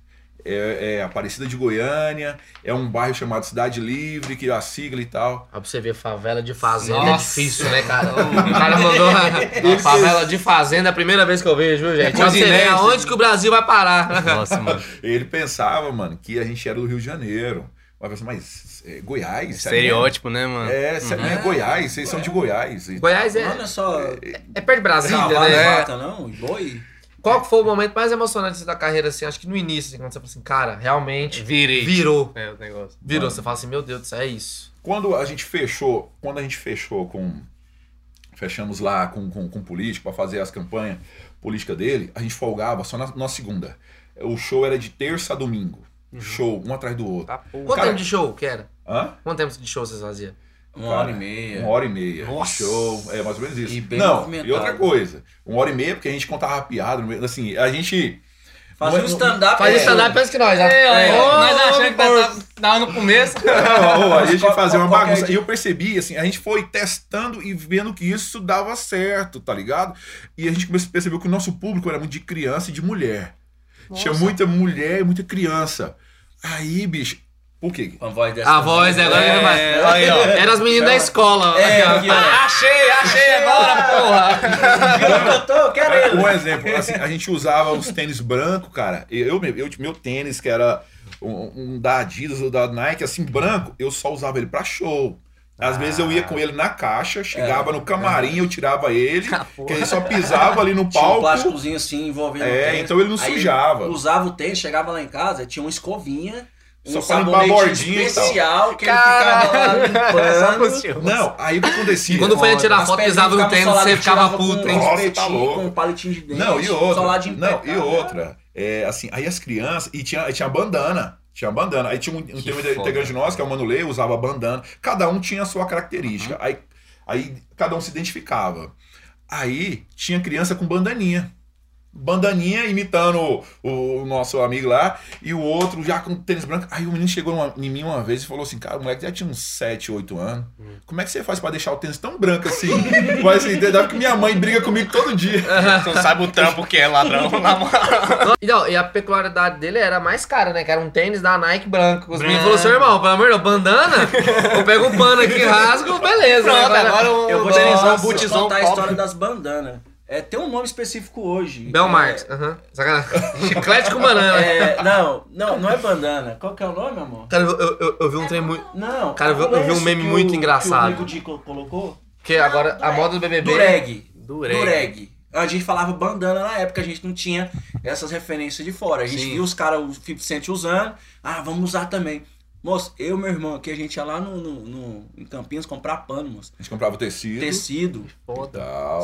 É, é Aparecida de Goiânia, é um bairro chamado Cidade Livre, que é a sigla e tal. Pra você ver, favela de fazenda é Nossa. difícil, né, cara? O cara mandou uma, uma favela de fazenda, é a primeira vez que eu vejo, viu, gente? Pra Coisa você ver inédita. aonde que o Brasil vai parar. Nossa, mano. Ele pensava, mano, que a gente era do Rio de Janeiro. Mas, eu falei, mas é, Goiás? Estereótipo, né, mano? É, sério, é Goiás, vocês são de Goiás. Goiás é, Não é só é perto de Brasília, e né? vaca, não? Boi? Qual que foi o momento mais emocionante da carreira, assim? Acho que no início, assim, quando você falou assim, cara, realmente Virei. virou. É, o negócio. Virou. Você fala assim, meu Deus do céu, é isso. Quando a gente fechou, quando a gente fechou com. Fechamos lá com, com, com político para fazer as campanhas políticas dele, a gente folgava só na, na segunda. O show era de terça a domingo. Show, um atrás do outro. Tá porra. Quanto Cara- tempo de show que era? Hã? Quanto tempo de show vocês faziam? Uma Cara, hora e meia. Uma hora e meia. Nossa. Show, é mais ou menos isso. E bem Não, movimentado. e outra coisa. Uma hora e meia, porque a gente contava piada. Assim, a gente. Fazia um é- stand-up. Faz é, stand-up pensa que nós, né? É, Ô, ó, nós achamos que tava, tava no começo. <laughs> Não, a gente fazia uma é bagunça. E eu percebi, assim, a gente foi testando e vendo que isso dava certo, tá ligado? E a gente começou a perceber que o nosso público era muito de criança e de mulher. Tinha muita mulher e muita criança. Aí, bicho, por quê? A voz dessa. A voz, é, agora vai. É, aí, ó. Era as meninas da escola. É, aqui. Ah, achei, achei agora, porra. Que eu tô? Quero ele. Um exemplo, assim, a gente usava uns tênis brancos, cara. Eu, eu, eu meu tênis, que era um, um da Adidas ou da Nike, assim, branco, eu só usava ele pra show. Às vezes eu ia com ele na caixa, chegava no camarim, eu tirava ele, Ah, que ele só pisava ali no Tinha um palco. plásticozinho assim envolvendo É, o tênis. então ele não Aí sujava. Usava o tênis, chegava lá em casa, tinha uma escovinha, um Só pra limpar a bordinha especial que ele Caralho. ficava lá limpando. <laughs> Não, aí o que acontecia? Quando foi tirar foto, pisava no tênis, você ficava puto, com um Nossa, tá louco. com um palitinho de dente. Não, e outra. Não, e outra. É, assim, aí as crianças. E tinha, tinha bandana. Tinha bandana. Aí tinha um, um Que tem um foda. integrante de nós, que é o Manulê, usava bandana. Cada um tinha a sua característica. Aí, aí cada um se identificava. Aí tinha criança com bandaninha. Bandaninha imitando o, o nosso amigo lá, e o outro já com tênis branco. Aí o menino chegou numa- em mim uma vez e falou assim: Cara, o moleque já tinha uns 7, 8 anos. Como é que você faz pra deixar o tênis tão branco assim? <laughs> Mas assim, deve que minha mãe briga comigo todo dia. <laughs> Tu não sabe o trampo que é ladrão, na moral. <laughs> E, não, e a peculiaridade dele era mais cara, né? Que era um tênis da Nike branco. Os meninos falaram, seu irmão, pelo amor de Deus, bandana? eu pego um pano aqui, rasgo, beleza. Pronto, né? agora o Eu vou tênisão, te o contar, vou te bootzão contar a história das bandanas. É, tem um nome específico hoje. Belmarx, aham. Sacanagem. <laughs> Chiclete com banana. É, é, não, não, não é bandana. Qual que é o nome, amor? Cara, eu, eu, eu- vi um trem muito. Não. Cara, eu eu vi um meme muito o- engraçado. Que o Nego colocou? Que agora a moda do BBB. Dureg. Dureg. Dureg. a gente falava bandana na época, a gente não tinha essas referências de fora. A gente Sim. via os caras, o 50 Cent usando, ah, vamos usar também. Moço, eu e meu irmão aqui, a gente ia lá no, no, no- em Campinas comprar pano, moço. A gente comprava o tecido. Tecido.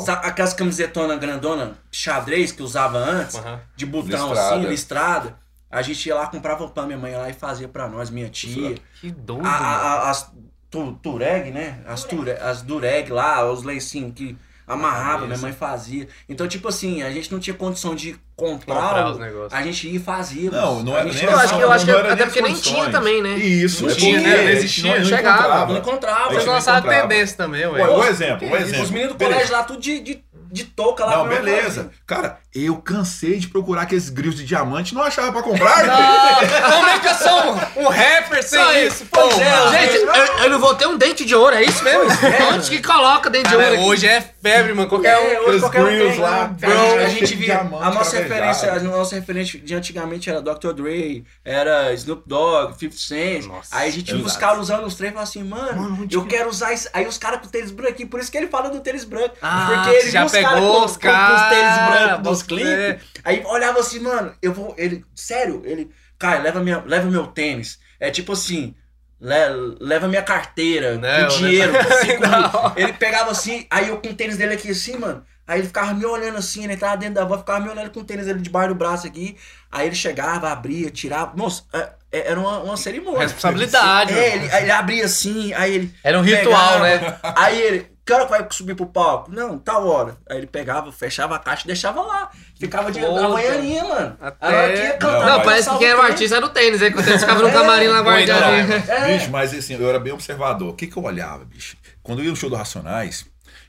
Sabe aquelas camisetonas grandona, xadrez que usava antes, Aham. de botão Listrada. assim, listrada. A gente ia lá, comprava pano, minha mãe ia lá e fazia pra nós, minha tia. Que doido, A- a- as tu, tureg, né? As, ture, as dureg lá, os lencinhos que amarrava, minha mãe fazia. Então, tipo assim, a gente não tinha condição de comprar, os negócios. a gente ia e fazia. Não, não era nem Eu acho que- eu acho que não era até nem porque nem tinha também, né? Isso, Não é tinha, né? Não existia, não chegava. encontrava. Não encontrava. Não não lançava encontrava. tendência também, ué. Ué, um exemplo, um exemplo. Os meninos do colégio lá, tudo de, de, de touca lá. Não, beleza. Cara, eu cansei de procurar aqueles grills de diamante não achava pra comprar. <laughs> Como é que eu sou um, um rapper sem Isso aí. isso? Pô, mano. Gente, eu, eu não vou ter um dente de ouro, é isso mesmo? Onde que coloca dente de Cara, ouro? aqui? hoje é febre, mano. Qualquer um. É, hoje Aqueles qualquer um grills tem, lá, né? bro, a gente, a cheio gente de via. A nossa referência, a nossa referência de antigamente era Dr. Dre, era Snoop Dogg, 50 Cent. Nossa, aí a gente via os caras usando os três e falava assim, mano, eu quero usar isso. Aí os caras com tênis branco aqui, por isso que ele fala do tênis branco. Ah, porque ele já viu os caras pegou com, os os tênis brancos clipes. Aí olhava assim, mano, eu vou. Ele. Sério, ele. Cara, leva, minha, leva meu tênis. É tipo assim. le- leva minha carteira, Não, o dinheiro. <laughs> Não. Ele pegava assim, aí eu com o tênis dele aqui assim, mano. Aí ele ficava me olhando assim, ele entrava dentro da van, ficava me olhando com o tênis dele debaixo do braço aqui. Aí ele chegava, abria, tirava. Moço, é- é- era uma, uma cerimônia. Responsabilidade, É, ele, aí ele abria assim, aí ele. Era um ritual, pegava, né? Aí ele, que hora que vai subir pro palco? Não, tal hora. Aí ele pegava, fechava a caixa e deixava lá. Ficava de manhãzinha, mano. Até- que ia cantar, Não, Não, parece que quem era o artista era o tênis, aí quando o tênis ficava no É, camarim lá guardadinho. É. Bicho, mas assim, eu era bem observador. O que que eu olhava, bicho? Quando eu ia no show do Racionais,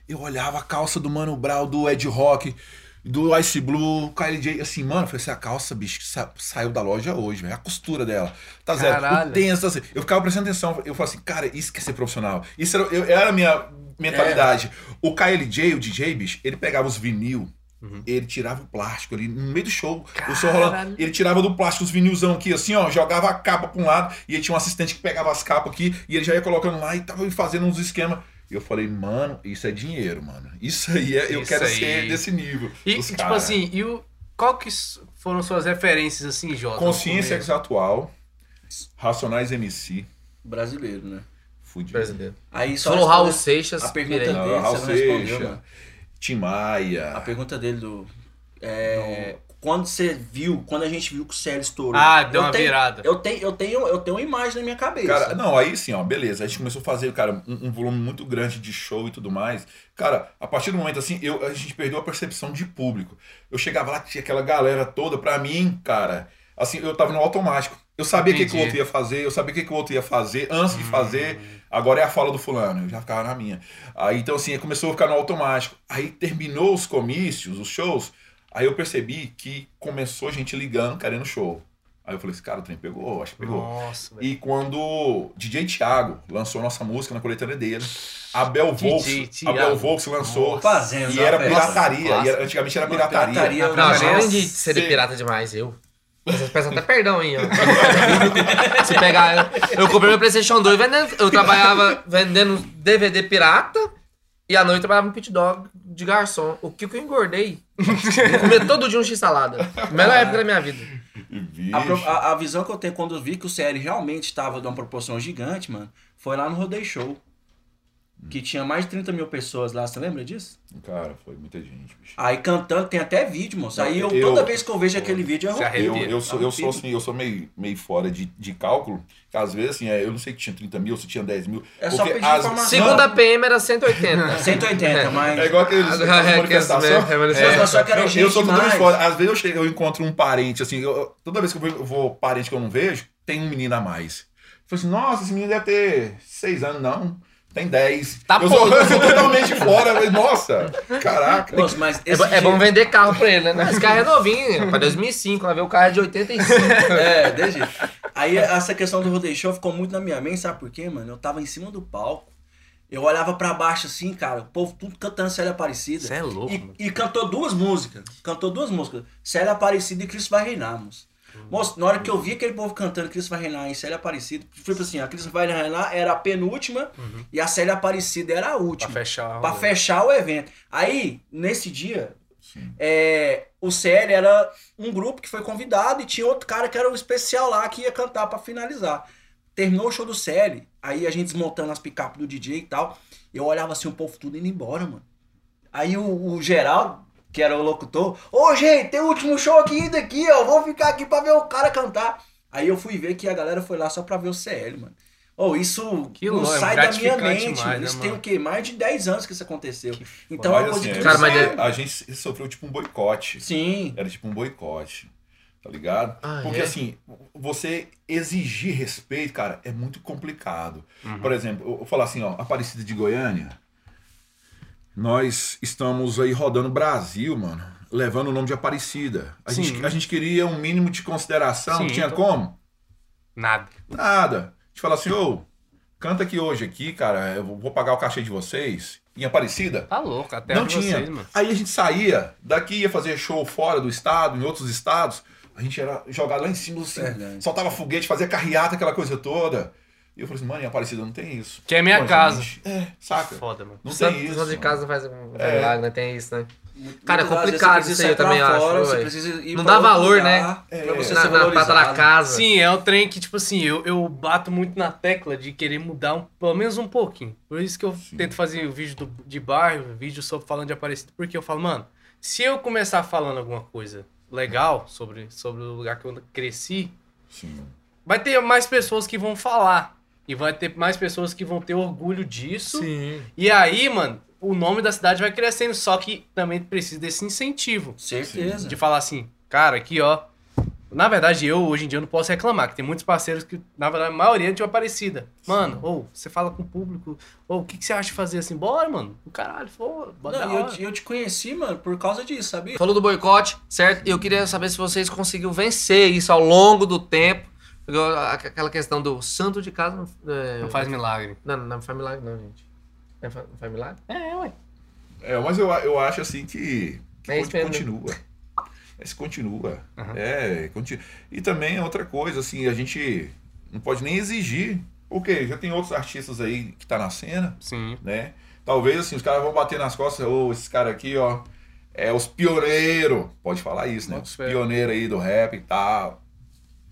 eu olhava a calça do Mano Brown, do Ed Rock, do Ice Blue, Kylie J. Assim, mano, eu falei assim, a calça, bicho, sa- saiu da loja hoje, velho. A costura dela. Tá zero. Caralho. O tá zero. Eu ficava prestando atenção. Eu falava assim, cara, isso que é ser profissional. Isso era, eu- era a minha mentalidade. O Kylie J, o DJ, bicho, ele pegava os vinil. Ele tirava o plástico ali no meio do show. O show rolando. Ele tirava do plástico os vinilzão aqui, assim, ó. Jogava a capa pra um lado. E aí tinha um assistente que pegava as capas aqui. E ele já ia colocando lá e tava fazendo uns esquemas. E eu falei, mano, isso é dinheiro, mano. Isso aí é. Eu Isso quero aí. ser desse nível. E, dos tipo cara. assim, e o, qual que foram suas referências, assim, Jota? Consciência começo? atual. Racionais MC. Brasileiro, né? Fudido. Brasileiro. Aí só Falou Raul Seixas. A pergunta dele, Não, Raul você não respondeu, Seixas. Tim Maia. A pergunta dele do. É, quando você viu, quando a gente viu que o Célio estourou. Ah, deu eu uma tenho- virada. Eu tenho, eu, tenho, eu tenho uma imagem na minha cabeça. Cara, não, aí sim, ó, beleza. A gente começou a fazer, cara, um, um volume muito grande de show e tudo mais. Cara, a partir do momento assim, eu, a gente perdeu a percepção de público. Eu chegava lá, tinha aquela galera toda, pra mim, cara, assim, eu tava no automático. Eu sabia o que, que o outro ia fazer, eu sabia o que, que o outro ia fazer antes de fazer. Agora é a fala do fulano, eu já ficava na minha. Aí então, assim, começou a ficar no automático. Aí terminou os comícios, os shows. Aí eu percebi que começou gente ligando, querendo show. Aí eu falei, esse cara, o trem pegou, acho que pegou. Nossa, velho. E quando DJ Thiago lançou nossa música na coletânea dele, a Bel Volks, Thiago. a Bel Volks lançou Fazendo e era pirataria, e era- antigamente era pirataria. pirataria. Não, Parece- além de ser pirata demais, eu. Vocês peçam até perdão aí, ó. <laughs> Se pegar. Eu, eu comprei meu PlayStation 2 vendendo. Eu trabalhava vendendo DVD pirata e à noite eu trabalhava no pit dog de garçom. O que que eu engordei? Eu comia todo dia um x-salada. Melhor época da minha vida. A, pro- a- a visão que eu tenho quando eu vi que o CL realmente estava de uma proporção gigante, mano, foi lá no Rodeio Show. Que tinha mais de 30 mil pessoas lá, você lembra disso? Cara, foi muita gente, bicho. Aí cantando, tem até vídeo, moço. Aí eu, Eu- toda vez que eu vejo aquele vídeo, eu Se Eu, eu, sou, eu sou assim, eu sou meio, meio fora de, de cálculo, que às vezes assim, é, eu não sei que tinha 30 mil, se tinha 10 mil. É só pedir as- informação. Segunda PM era 180. 180, <laughs> mas. É igual aqueles É, aquelas que manifestações. é, eu só Eu, gente eu sou totalmente fora. Às vezes eu, chego, eu encontro um parente, assim, eu- eu- toda vez que eu vou, eu parente que eu não vejo, tem um menino a mais. Eu falei assim, nossa, esse menino deve ter seis anos, não. Tem 10. Tá eu, sou, bom. eu sou totalmente fora, mas, nossa, caraca. Moço, mas É, é dia- bom vender carro pra ele, né? Esse carro é novinho, pra 2005, lá ver o carro é de 85. É, <laughs> jeito. Aí essa questão do rodeio show ficou muito na minha mente, sabe por quê, mano? Eu tava em cima do palco. Eu olhava pra baixo assim, cara, o povo tudo cantando Célia Aparecida. Cê é louco, E, mano. e cantou duas músicas. Cantou duas músicas. Célia Aparecida e Cristo vai reinar, moço. Moço, na hora que eu vi aquele povo cantando Cristo vai reinar e Célia Aparecida, tipo assim, a Cristo vai reinar era a penúltima e a Célia Aparecida era a Pra última. fechar. Pra fechar o evento. Aí, nesse dia, é, o CL era um grupo que foi convidado e tinha outro cara que era o especial lá que ia cantar pra finalizar. Terminou o show do CL, aí a gente desmontando as picapes do DJ e tal. Eu olhava assim, o povo tudo indo embora, mano. Aí o, o Geraldo, que era o locutor, ô gente, tem o último show aqui ainda aqui, ó. Vou ficar aqui pra ver o cara cantar. Aí eu fui ver que a galera foi lá só pra ver o CL, mano. Oh, isso Que não louco, é sai da minha mente. demais, né, isso tem mano? o quê? Mais de 10 anos que isso aconteceu. então Mas, é uma coisa assim, que a Cara, mas gente- é- a gente sofreu tipo um boicote. Sim. Era tipo um boicote. Tá ligado? Ah, Porque é? assim, você exigir respeito, cara, é muito complicado. Uhum. Por exemplo, eu vou falar assim, ó, Aparecida de Goiânia, nós estamos aí rodando o Brasil, mano, levando o nome de Aparecida. A, Sim. gente, a gente queria um mínimo de consideração, Sim, tinha tô- como? Nada. Nada. A gente fala assim, ô, canta aqui hoje aqui, cara, eu vou pagar o cachê de vocês. Em Aparecida, Tá louco, até não tinha. vocês, mano. Aí a gente saía, daqui ia fazer show fora do estado, em outros estados. A gente era jogado lá em cima, assim, Verdade. soltava foguete, fazia carreata, aquela coisa toda. E eu falei assim, mano, em Aparecida não tem isso. Que é minha Pô, casa. gente, É, saca? Foda, mano. Não Santo, tem isso. santo de casa faz um É. milagre, né? Tem isso, né? Cara, é complicado isso aí, eu também acho, fora, você velho. precisa ir Não dá valor, lugar né? Pra você Na, ser na prata da valorizado. casa. Sim, é um trem que, tipo assim, eu, eu bato muito na tecla de querer mudar um, pelo menos um pouquinho. Por isso que eu tento fazer o vídeo do- de bairro, vídeo sobre falando de Aparecido, porque eu falo, mano, se eu começar falando alguma coisa legal sobre, sobre o lugar que eu cresci, Sim. vai ter mais pessoas que vão falar. E vai ter mais pessoas que vão ter orgulho disso. Sim. E aí, mano, o nome da cidade vai crescendo. Só que também precisa desse incentivo. Certeza. De falar assim, cara, aqui ó. Na verdade, eu hoje em dia não posso reclamar, que tem muitos parceiros que, na verdade, a maioria é de uma parecida. Mano, ou você fala com o público, ou o que, que você acha de fazer assim? Bora, mano. O caralho, pô, bora Não, eu, eu te conheci, mano, por causa disso, sabia? Falou do boicote, certo? E eu queria saber se vocês conseguiram vencer isso ao longo do tempo. Aquela questão do santo de casa não, é, Não faz milagre. Não, não faz milagre, não, gente. Não faz, não faz milagre? É, ué. É, mas eu, eu acho assim que, que É continua. Esse continua. É, continua. E também outra coisa, assim, a gente não pode nem exigir. Porque já tem outros artistas aí que tá na cena, Sim. né? Talvez assim, os caras vão bater nas costas, ô, esses caras aqui, ó, é os pioneiros. Pode falar isso, né? Os fé. pioneiros aí do rap e tal.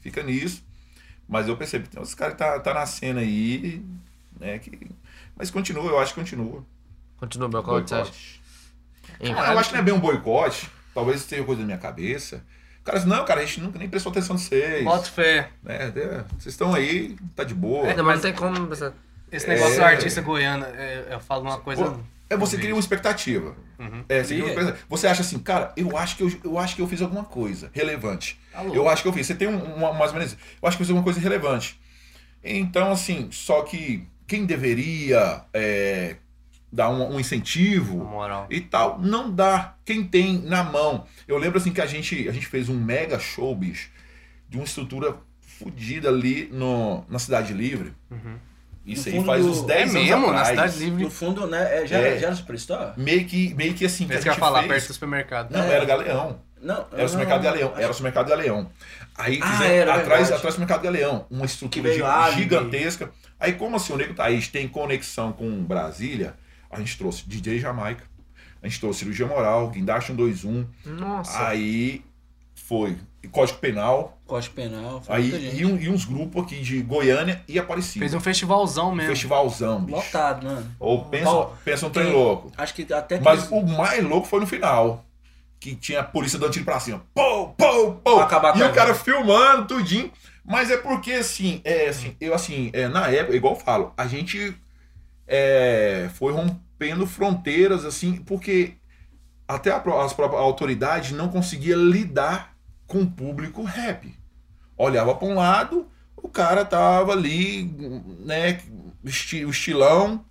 Fica nisso. Mas eu percebi, tem uns caras que tá, tá na cena aí, né? Que... Mas continua, eu acho que continua. Continua o boicote, você acha? Ah, eu acho que não é bem um boicote. Talvez seja coisa da minha cabeça. O cara não, cara, a gente nunca nem prestou atenção em vocês. Bota fé. Né? É, Vocês estão aí, tá de boa. Mas não tem como. pensar- Esse negócio É. do artista goiano, é, eu falo uma coisa. Pô, é você cria uma expectativa. Uhum. É, você, cria uma expectativa. Você acha assim, cara, eu acho que eu, eu acho que eu fiz alguma coisa relevante. Tá louco. eu acho que eu fiz. Você tem um, uma, mais ou menos. isso. Eu acho que eu fiz alguma coisa relevante. Então, assim, só que quem deveria é, dar um, um incentivo Na moral. e tal. Não dá. Quem tem na mão. Eu lembro assim que a gente, a gente fez um mega show, bicho, de uma estrutura fodida ali no, na Cidade Livre. Isso No aí faz do- uns É 10 anos mesmo? Na atrás. Cidade Livre. No fundo, né? É, já, É. já era Superstar? Meio que, meio que assim. que Pensa que ia falar, fez. perto do supermercado. Não, É. era Galeão. Não. Era o supermercado de Galeão. Era o supermercado de Galeão. Aí Ah, fizemos era atrás, verdade. atrás do supermercado de Galeão. Uma estrutura gigantesca. Aí, como assim, o Nego Thaís tem conexão com Brasília, a gente trouxe DJ Jamaica, a gente trouxe cirurgia moral, guindaste 121. Nossa. Aí foi Código Penal. Código Penal. foi Aí e, um- e uns grupos aqui de Goiânia e Aparecida. Fez um festivalzão Um mesmo. festivalzão, bicho. Lotado, mano. Ou pensa, Ó, pensa um trem louco. Acho que até que Mas eles- o mais louco foi no final. Que tinha a polícia dando tiro pra cima. Pô, pô. Pra acabar com e o cara filmando tudinho. Mas é porque, assim, é, assim eu, assim, é, na época, igual eu falo, a gente é, foi rompendo fronteiras, assim, porque até a as próprias autoridades não conseguiam lidar com o público rap. Olhava para um lado, o cara tava ali, né, esti- o estilão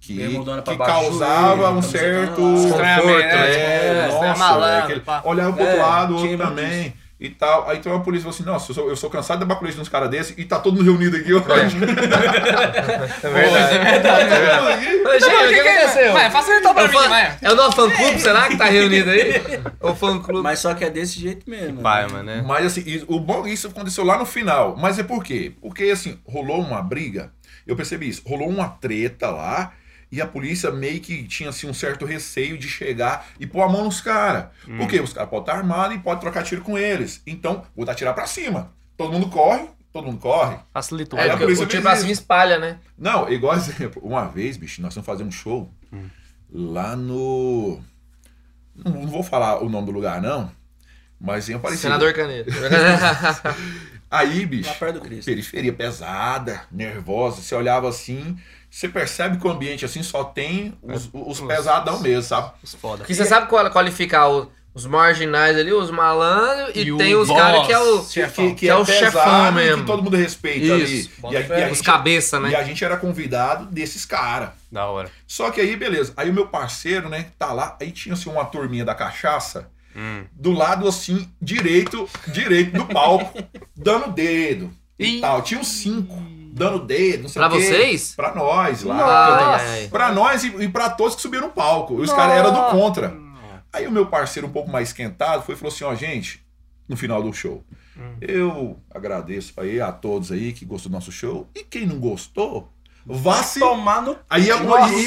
que, que causava um camiseta certo lá. Estranhamento, é, é, nossa, é malandro, é aquele- olhava pro É, outro lado, o tinha outro muito também. E tal. Aí então a polícia falou assim: Nossa, eu sou, eu sou cansado de dar baculete nos caras desses e tá todo mundo reunido aqui hoje. <laughs> É verdade. É verdade. Gente, o que, aconteceu? Vai, faça então pra É o mim, fã- vai. É o nosso fã clube, será que tá reunido aí? <laughs> O fã clube. Mas só que é desse jeito mesmo. Vai, né? mano, né? Mas assim, isso- o bom isso aconteceu lá no final. Mas é por quê? Porque assim, rolou uma briga. Eu percebi isso. Rolou uma treta lá. E a polícia meio que tinha assim, um certo receio de chegar e pôr a mão nos caras. Por quê? Os caras podem estar armados e podem trocar tiro com eles. Então, vou dar tirar pra cima. Todo mundo corre, todo mundo corre. Facilitou. É, a porque polícia o tiro pra cima espalha, né? Não, igual exemplo, uma vez, bicho, nós fomos fazer um show lá no. Não, não vou falar o nome do lugar, não. Mas em Aparecida. Senador Canedo. <laughs> <laughs> Aí, bicho, periferia pesada, nervosa. Você olhava assim, você percebe que o ambiente assim só tem os, os pesadão mesmo, sabe? Os foda. Porque você sabe qual- qualificar o- os marginais ali, os malandros, e, E o tem os caras que é o. chefão. Que, que é é, o chefão e mesmo. que todo mundo respeita Isso, ali. E a, e a Os gente- cabeça, E né? a gente era convidado desses caras. Da hora. Só que aí, beleza. Aí o meu parceiro, né, tá lá. Aí tinha assim uma turminha da cachaça. Hum. Do lado assim, direito, direito do palco, <laughs> dando dedo. E Ih. tal. Tinha uns cinco dando dedo, não sei Pra o quê. vocês? Pra nós lá. Nossa. Pra nós e, e pra todos que subiram no palco. E os caras eram do contra. Aí o meu parceiro, um pouco mais esquentado, foi e falou assim: ó, gente, no final do show, eu agradeço aí a todos aí que gostou do nosso show. E quem não gostou, vá se. Tomar no. Aí ia-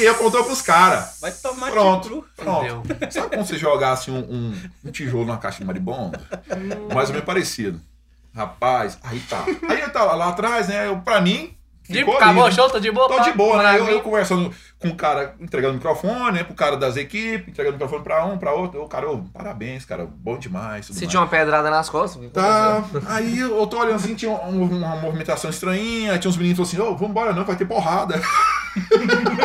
e apontou pros caras. Vai tomar Pronto. tiro. Pronto. Sabe quando você jogasse um, um, um tijolo na caixa de maribondo? Mais ou menos parecido. Rapaz, aí tá. Aí eu tava lá atrás, né? Eu, pra mim. De, acabou ali, o né? show? Tô de boa? Tô de boa, né? Eu, eu conversando com o cara, entregando o microfone, né? Pro cara das equipes, entregando o microfone pra um, pra outro. O cara, parabéns, cara, bom demais. Sentiu uma pedrada nas costas? que Tá, aí eu tô olhando assim, tinha um- uma movimentação estranha, tinha uns meninos assim, ô, vambora não, vai ter porrada. <laughs>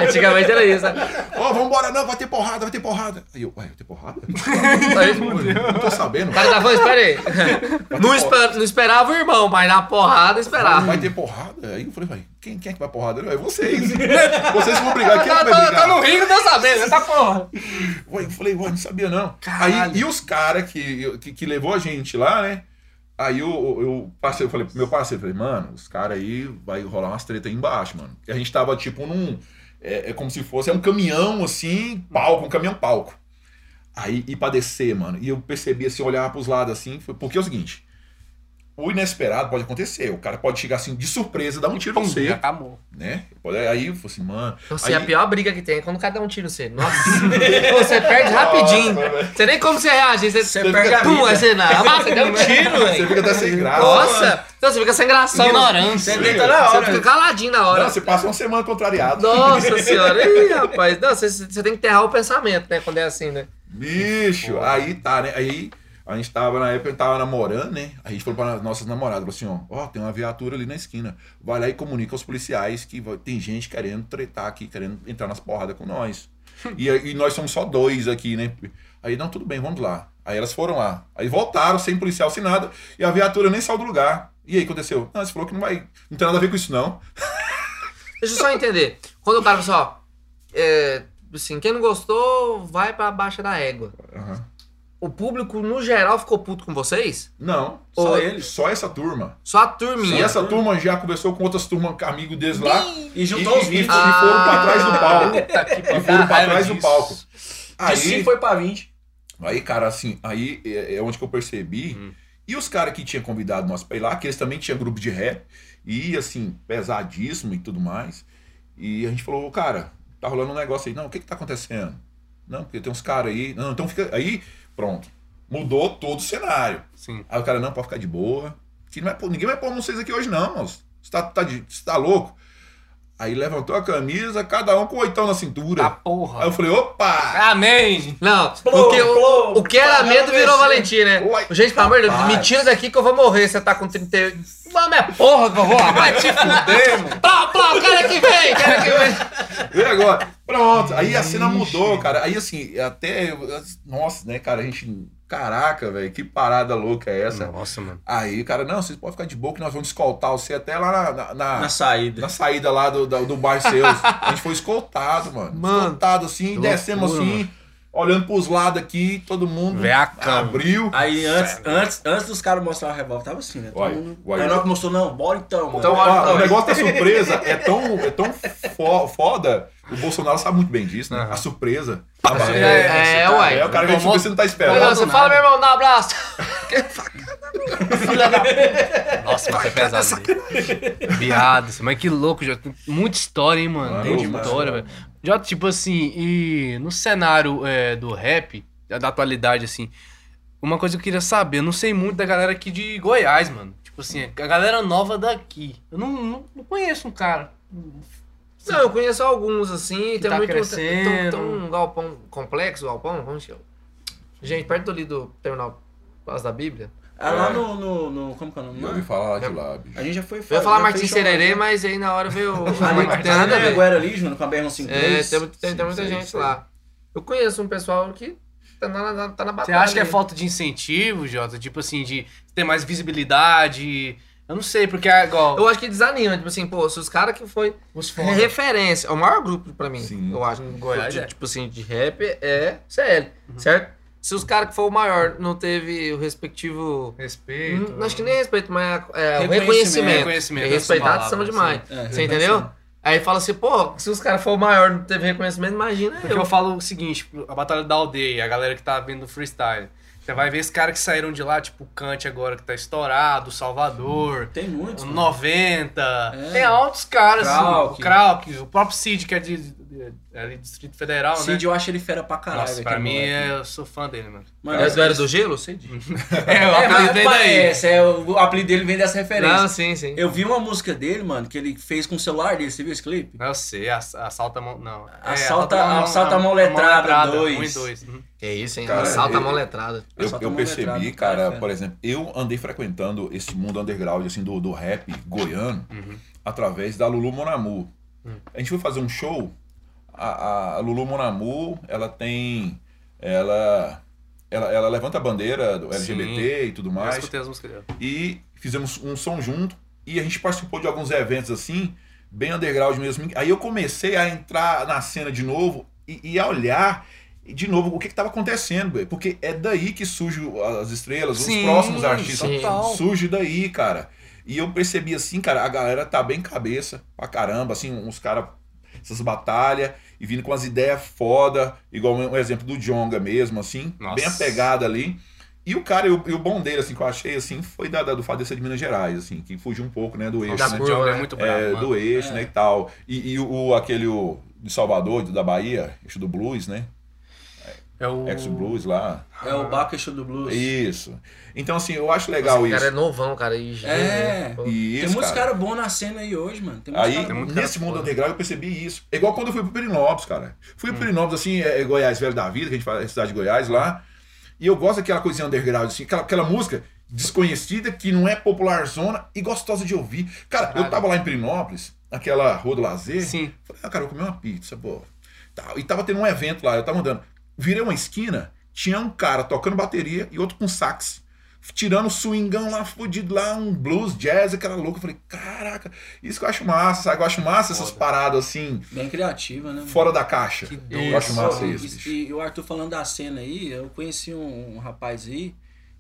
Antigamente era isso, né? Ô, vambora não, vai ter porrada, vai ter porrada. Aí eu, ué, vai ter porrada? Isso. Não tô sabendo. O cara tava espera aí. <laughs> Não, esper- não esperava o irmão, mas na porrada esperava. Vai ter porrada? Aí eu falei, vai, quem, quem é que vai porrada? É vocês. <laughs> vocês vão brigar, quem Tá, brigar? tá no ringue, tô sabendo, essa porra. Ué, eu falei, ué, não sabia não. Caralho. Aí, e os caras que, que, que levou a gente lá, né? Aí eu, eu passei, eu falei pro meu parceiro, falei, mano, os caras aí vai rolar umas treta aí embaixo, mano. E a gente tava tipo num. É, é como se fosse é um caminhão assim, palco, um caminhão palco. Aí, e pra descer, mano. E eu percebi assim, olhar pros lados assim, foi, porque é o seguinte. O inesperado pode acontecer. O cara pode chegar assim de surpresa, dar um tiro em Já você, acabou. né? Pode- Aí assim, mano. Nossa, aí, e a pior briga que tem é quando o cara dá um tiro em você. Nossa. <laughs> você perde rapidinho. Nossa. Você nem como você reage. Você, Você você perde a pum, aí você não. Ah, você deu um tiro, Você velho. fica até sem graça. Nossa. Então você fica sem graça. Ignorância. Você deita na Você hora. fica caladinho na hora. Não, você passa uma semana contrariado. Nossa <laughs> senhora. Ih, rapaz. Não, você, você tem que enterrar o pensamento, né? Quando é assim, né? Bicho, aí tá, né? Aí a gente tava, na época, a gente tava namorando, né? A gente falou pra nossas namoradas, falou assim, ó, ó, tem uma viatura ali na esquina. Vai lá e comunica aos policiais que vai- tem gente querendo tretar aqui, querendo entrar nas porradas com nós. <laughs> e, e nós somos só dois aqui, né? Aí, não, tudo bem, vamos lá. Aí elas foram lá. Aí voltaram, sem policial, sem nada, e a viatura nem saiu do lugar. E aí, aconteceu? Não, você falou que não vai. Não tem nada a ver com isso, não. <laughs> Deixa eu só entender. Quando o cara fala assim, ó. É, assim, quem não gostou, vai pra baixa da égua. Aham. O público, no geral, ficou puto com vocês? Não, Só só eles. Só essa turma. Só a E turminha. essa turma já conversou com outras turmas, amigos deles lá. E juntou e, os e, e 20. foram pra trás do palco. Puta que E foram pra trás do disso. palco. De Aí, 5 foi pra 20. aí, cara, assim, aí é é onde que eu percebi. Hum. E os caras que tinham convidado nós pra ir lá, que eles também tinham grupo de rap, e assim, pesadíssimo e tudo mais. E a gente falou, "Ô, cara, tá rolando um negócio aí. Não, o que que tá acontecendo? Não, porque tem uns caras aí. Não, então fica. Aí, pronto. Mudou todo o cenário. Sim. Aí o cara, não, pode ficar de boa. Que não vai pôr- ninguém vai pôr vocês aqui hoje, não, moço. Você tá, tá, de- você tá louco? Aí levantou a camisa, cada um com oitão na cintura. Aí porra. eu falei, opa! Amém. Não, Plou, porque o, plou, o que era medo virou desceu. valentia, né? Uai, Gente, pelo amor de Deus, me tira daqui que eu vou morrer. Você tá com 38. Vamos, é porra que eu vou, rapaz. <laughs> Te fuder, mano. Plá, plá, o cara que vem, o cara que vem. E agora? Pronto. Aí a cena mudou, cara. Aí assim, até. eu- Nossa, né, cara? A gente. Caraca, velho, que parada louca é essa? Nossa, mano. Aí, cara, não, vocês podem ficar de boa que nós vamos escoltar você até lá na, na, na- Na saída. na saída lá do, do, do bar seus. <laughs> A gente foi escoltado, mano. Mano, escoltado assim, descemos assim, olhando pros lados aqui, todo mundo Vê a cama. abriu. Aí antes, antes, antes dos caras mostrar o revólver, tava assim, né? Todo mundo. Aí mostrou, não, bora então, mano. Então, Ó, olha, o negócio da surpresa é tão, é tão fo- foda. O Bolsonaro sabe muito bem disso, né? A surpresa. É, é, uai. É o cara que a gente Tomou- vê, você não tá esperando. não, você fala, meu irmão, dá um abraço. Nossa, mas é pesado. Viado, mas que louco, já tem muita história, hein, mano. Tem muita história, velho. Jota, tipo assim, e no cenário é, do rap, da atualidade, assim, uma coisa que eu queria saber, eu não sei muito da galera aqui de Goiás, mano. Tipo assim, a galera nova daqui. Eu não, não, não conheço um cara. Não, eu conheço alguns, assim, tem tá muito. Crescendo. tem- tem um galpão complexo, galpão, chama? Gente, perto ali do terminal Plaza da Bíblia. Ah, lá É. no, no, no- Como que é o nome? Eu ouvi falar de lá, bicho. A gente já foi Eu ia falar lá, Sererê, né? mas aí na hora veio. <laughs> Ali, tem nada a ver. ali, Júnior, com a BR-153. É, tem, tem, tem muita gente lá. Eu conheço um pessoal que tá na, na- tá na Você batalha. acha que é falta de incentivo, Jota? Tipo assim, de ter mais visibilidade? Eu não sei, porque é igual. Eu acho que desanima, tipo assim, pô, se os caras que foi Os é referência, é o maior grupo pra mim, Sim. eu acho, Goiás de, é. tipo assim, de rap é CL, certo? Se os caras que foi o maior não teve o respectivo. Respeito. Hum, acho que nem respeito, mas é, o Reconhecimento. reconhecimento. Reconhecimento, respeitar essa são demais. É, Você entendeu? Aí fala assim, pô, se os caras for o maior e não teve reconhecimento, imagina Porque eu. eu falo o seguinte, a Batalha da Aldeia, a galera que tá vendo freestyle. Você vai ver esses caras que saíram de lá, tipo o Kant agora que tá estourado, o Salvador, Tem muitos. o mano. 90. É. Tem altos caras, assim, Krauk. o Krauk, o próprio Cid, que é de, de- é de Distrito Federal, Cid, né? eu acho ele fera pra caralho. Nossa, pra mim, moleque. é, eu sou fã dele, mano. Mano, É do Era do Gelo? De. É, <laughs> É, o <laughs> apelido daí. parece, é, o apelido dele vem dessa referência. Não, sim, sim. Eu vi uma música dele, mano, que ele fez com o celular dele. Você viu esse clipe? Eu sei, ass- assalta a mão. Não. É, Assalta- a mão- assalta a a mão letrada, letrada, dois. Um e dois. Uhum. Que isso, hein? Cara, Salta a eu- mão letrada. Eu, eu percebi, cara, por exemplo, eu andei frequentando esse mundo underground, assim, do, do rap goiano, através da Lulu Monamu. A gente foi fazer um show, a, a Lulu Monamu, ela tem, ela, ela, ela levanta a bandeira do LGBT e tudo Eu mais, escutei as músicas e fizemos um som junto, e a gente participou de alguns eventos, assim, bem underground mesmo. Aí eu comecei a entrar na cena de novo e, e a olhar de novo o que estava acontecendo, porque é daí que surgem as estrelas, Sim, os próximos artistas. sim. Surge daí, cara. E eu percebi assim, cara, a galera tá bem cabeça pra caramba, assim, uns caras, essas batalhas, e vindo com as ideias foda, igual um exemplo do Jonga mesmo, assim, Nossa. bem apegada ali. E o cara, e o, e o bom dele, assim, que eu achei, assim, foi da, da- do fato de ser de Minas Gerais, assim, que fugiu um pouco, né, do eixo, Nossa, né? o curva, é né? muito bravo, É, mano. do eixo, É. né, e tal. E, e o, aquele o, de Salvador, da Bahia, eixo do blues, né? É o... Ex-blues lá. É o Bacacho do Blues. Isso. Então, assim, eu acho legal Esse isso. cara é novão, cara. E, É. Pô. E Tem isso, muitos cara. caras bons na cena aí hoje, mano. Tem muitos Aí, caras Tem muito cara nesse mundo foda. underground, eu percebi isso. É igual quando eu fui pro Pirinópolis, cara. Fui pro Pirinópolis, assim, é, é Goiás Velho da Vida, que a gente fala, é a cidade de Goiás lá. E eu gosto daquela coisinha underground, assim, aquela, aquela música desconhecida, que não é popular zona e gostosa de ouvir. Cara, eu tava lá em Pirinópolis, naquela Rua do Lazer. Sim. Falei, ah, cara, eu comi uma pizza, pô. Tá, E tava tendo um evento lá, eu tava andando. Virei uma esquina, tinha um cara tocando bateria e outro com sax. Tirando o swingão lá, fudido lá, um blues, jazz, aquela louca. Eu falei, caraca, isso que eu acho massa, sabe? Eu acho massa essas paradas assim, Bem criativa, né? fora da caixa. Que Eu acho massa E- isso, bicho. E, o Arthur falando da cena aí, eu conheci um, um rapaz aí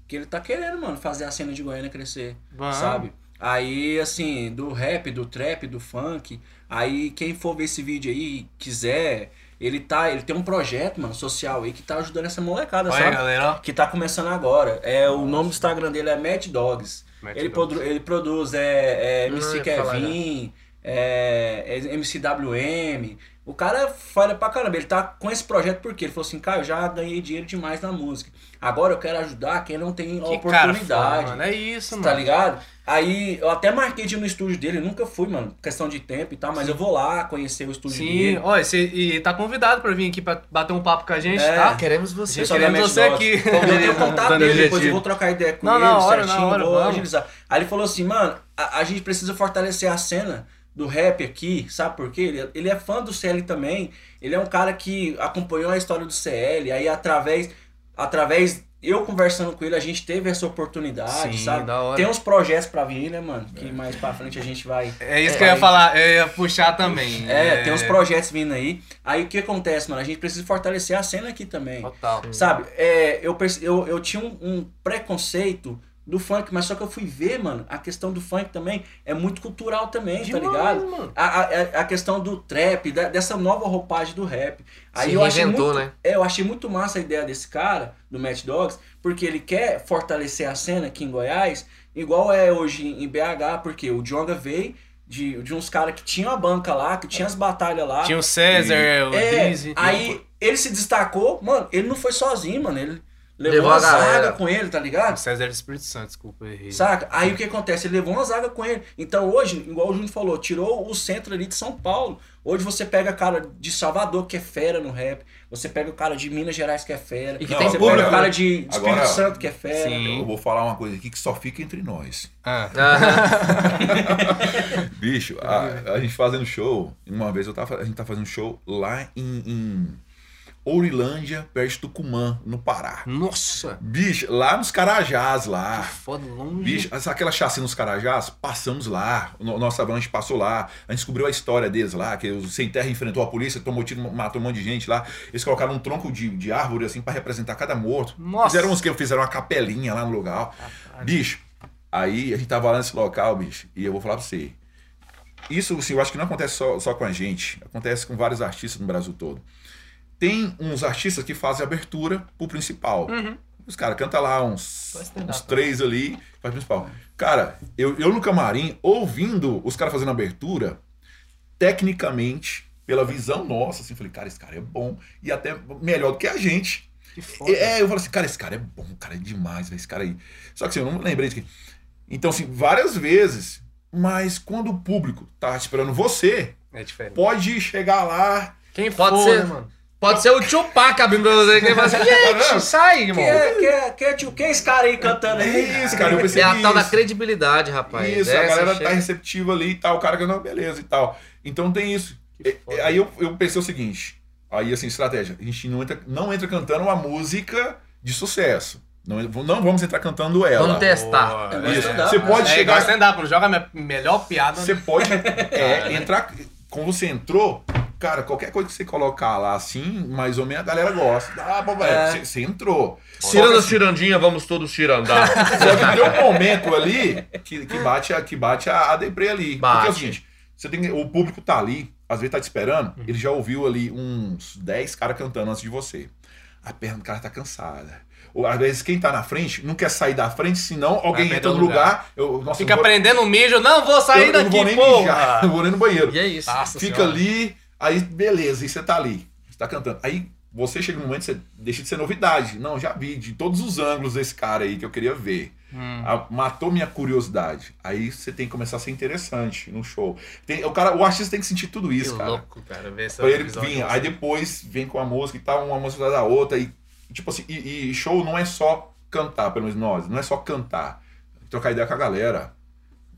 que ele tá querendo, mano, fazer a cena de Goiânia crescer, sabe? Aí, assim, do rap, do trap, do funk, aí quem for ver esse vídeo aí, quiser, ele tá, ele tem um projeto, mano, social aí que tá ajudando essa molecada, Olha aí, sabe? galera. Que tá começando agora. É, o nome do Instagram dele é Mad Dogs. Mad ele, Dogs. produ- ele produz é, é, MC Kevin, é, é MCWM. O cara fala pra caramba. Ele tá com esse projeto porque ele falou assim: cara, eu já ganhei dinheiro demais na música. Agora eu quero ajudar quem não tem Que cara foda, oportunidade. mano. É isso, mano. Tá ligado? Aí eu até marquei de ir no estúdio dele, nunca fui, mano, questão de tempo e tal, mas eu vou lá conhecer o estúdio Sim, dele. olha, você, e tá convidado pra vir aqui pra bater um papo com a gente, É. tá? Queremos você. Queremos você aqui. Eu tenho <laughs> contato dele, depois eu vou trocar ideia com Não, ele na hora, certinho, na hora, vou vamos. agilizar. Aí ele falou assim, mano, a, a gente precisa fortalecer a cena do rap aqui, sabe por quê? Ele, ele é fã do CL também, ele é um cara que acompanhou a história do CL, aí através, através eu conversando com ele, a gente teve essa oportunidade, Sim, sabe? Tem uns projetos pra vir, né, mano? Que mais pra frente a gente vai... É isso É, que eu ia falar, eu ia puxar também. É, tem uns projetos vindo aí. Aí o que acontece, mano? A gente precisa fortalecer a cena aqui também. Total. Sabe, é, eu, eu, eu tinha um, um preconceito do funk, mas só que eu fui ver, mano, a questão do funk também é muito cultural também, Demais, tá ligado? mano. A, a, a- questão do trap, da- dessa nova roupagem do rap. Aí Se eu achei muito, né? é, eu achei muito massa a ideia desse cara, do Matt Dogs, porque ele quer fortalecer a cena aqui em Goiás, igual é hoje em BH, porque o Djonga veio, de, de uns caras que tinham a banca lá, que tinha as batalhas lá. Tinha o César, o É, Dizzy. aí ele se destacou, mano, ele não foi sozinho, mano, ele levou, Levou uma zaga com ele, tá O ligado? César do Espírito Santo, desculpa, errei. Saca? Aí o que acontece? Ele levou uma zaga com ele. Então hoje, igual o Júnior falou, tirou o centro ali de São Paulo. Hoje você pega cara de Salvador, que é fera no rap. Você pega o cara de Minas Gerais, que é fera. E que Não, tem você pega o né? cara de Espírito Agora, Santo, que é fera. Sim. Eu vou falar uma coisa aqui que só fica entre nós. Ah, Aham. <laughs> Bicho, a, a gente fazendo show, uma vez eu tava, a gente tá fazendo show lá em, em Ourilândia, perto de Tucumã, no Pará. nossa, Bicho, lá nos Carajás lá. foda longe. Bicho, sabe aquela chacina nos Carajás? Passamos lá. Nossa avalanche passou lá. A gente descobriu a história deles lá, que o Sem Terra enfrentou a polícia, tomou tiro, matou um monte de gente lá. Eles colocaram um tronco de, de árvore assim pra representar cada morto. Nossa. Fizeram uns que fizeram uma capelinha lá no lugar. Bicho, aí a gente tava lá nesse local, bicho, e eu vou falar pra você. Isso, assim, eu acho que não acontece só, só com a gente, acontece com vários artistas no Brasil todo. Tem uns artistas que fazem abertura pro principal. Os caras cantam lá uns, uns três ali, faz principal. Cara, eu, eu no camarim, ouvindo os caras fazendo abertura, tecnicamente, pela visão nossa, assim, falei, cara, esse cara é bom e até melhor do que a gente. Que foda. É, eu falo assim, cara, esse cara é bom, cara é demais, esse cara aí. Só que assim, eu não lembrei de que. Então, assim, várias vezes, mas quando o público tá esperando você, É diferente. pode chegar lá. Quem Pode for, ser. né, mano? Pode ser o Tupac abrindo pra você que ele fala assim, <laughs> gente, sai, irmão. Quem é, quem, é, quem, é, tio, quem é esse cara aí cantando aí? É isso, cara, eu percebi É a tal da credibilidade, rapaz. Isso, Essa a galera chega- tá receptiva ali e tal, o cara que não, beleza e tal. Então tem isso. Que E- foda. Aí eu, eu pensei o seguinte, aí assim, estratégia, a gente não entra, não entra cantando uma música de sucesso. Não, não vamos entrar cantando ela. Vamos testar. Boa. É, Isso. Você né? pode É chegar. igual stand-up, joga a minha melhor piada. Você pode <laughs> é, entrar. Como você entrou, cara, qualquer coisa que você colocar lá assim, mais ou menos a galera gosta. Ah, É. você, você entrou. Tirando Só as que, tirandinhas, vamos todos tirandar. <laughs> só que tem um momento ali que, que bate, a, que bate a, a deprê ali. Porque é Bate. o seguinte, você tem, que- o público tá ali, às vezes tá te esperando, ele já ouviu ali uns 10 caras cantando antes de você. A perna do cara tá cansada. Ou, às vezes quem tá na frente não quer sair da frente, senão alguém entra no lugar. lugar. eu, nossa, Fica eu vou- prendendo o mijo, não vou eu, sair eu não daqui, vou nem mijar, <laughs> eu vou nem no banheiro. e é isso. Nossa Fica Senhora. ali, aí beleza, e você tá ali, você tá cantando. Aí você chega no momento, você deixa de ser novidade. Não, já vi de todos os ângulos esse cara aí que eu queria ver. Hum. A- matou minha curiosidade. Aí você tem que começar a ser interessante no show. Tem, o, cara, o artista tem que sentir tudo Que isso, cara. louco, cara, ver essa Pra ele vir. Aí depois vem com a música e tal, uma música da outra. E, tipo assim, e, e show não é só cantar, pelo menos nós, não é só cantar. Trocar ideia com a galera.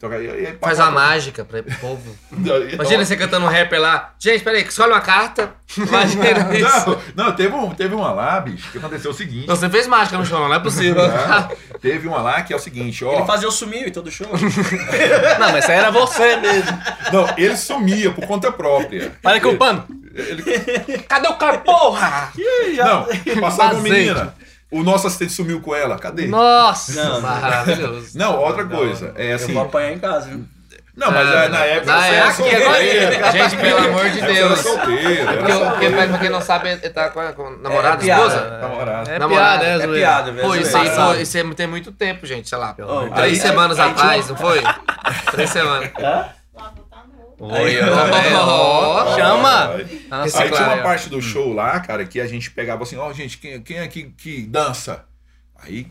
Trocar, e, e, Faz a mágica pra o povo. <laughs> Imagina você cantando um rapper lá. Gente, peraí, escolhe uma carta. Imagina <laughs> isso. Não, não teve, um, teve uma lá, bicho, que aconteceu o seguinte. Você fez mágica no show, não é possível. Tá? Teve uma lá que é o seguinte, ó. Ele fazia o sumiu em todo show. <laughs> Não, mas isso aí era você mesmo. Não, ele sumia por conta própria. Olha aqui o pano. Cadê o cara, porra? Não, passava uma menina. O nosso assistente sumiu com ela. Cadê? Nossa. Não, Maravilhoso. Não, outra coisa. É eu assim. vou apanhar em casa, viu? Não, mas Ah, é, na época na você era época, agora- solteiro. Gente, pelo amor de Deus. era Porque, porque pra quem não sabe, ele tá com a, com namorada, É esposa. Namorado. É Namorado. piada, é, É zoeira. piada, velho. Pô, isso aí isso aí tem muito tempo, gente, sei lá. Ó, Três aí- semanas aí atrás, não foi? <laughs> Três semanas. Oi, tá vendo? ó, Chama. Nossa, aí tinha uma parte do show lá, cara, que a gente pegava assim, ó, gente, quem, quem é que, que dança? Aí,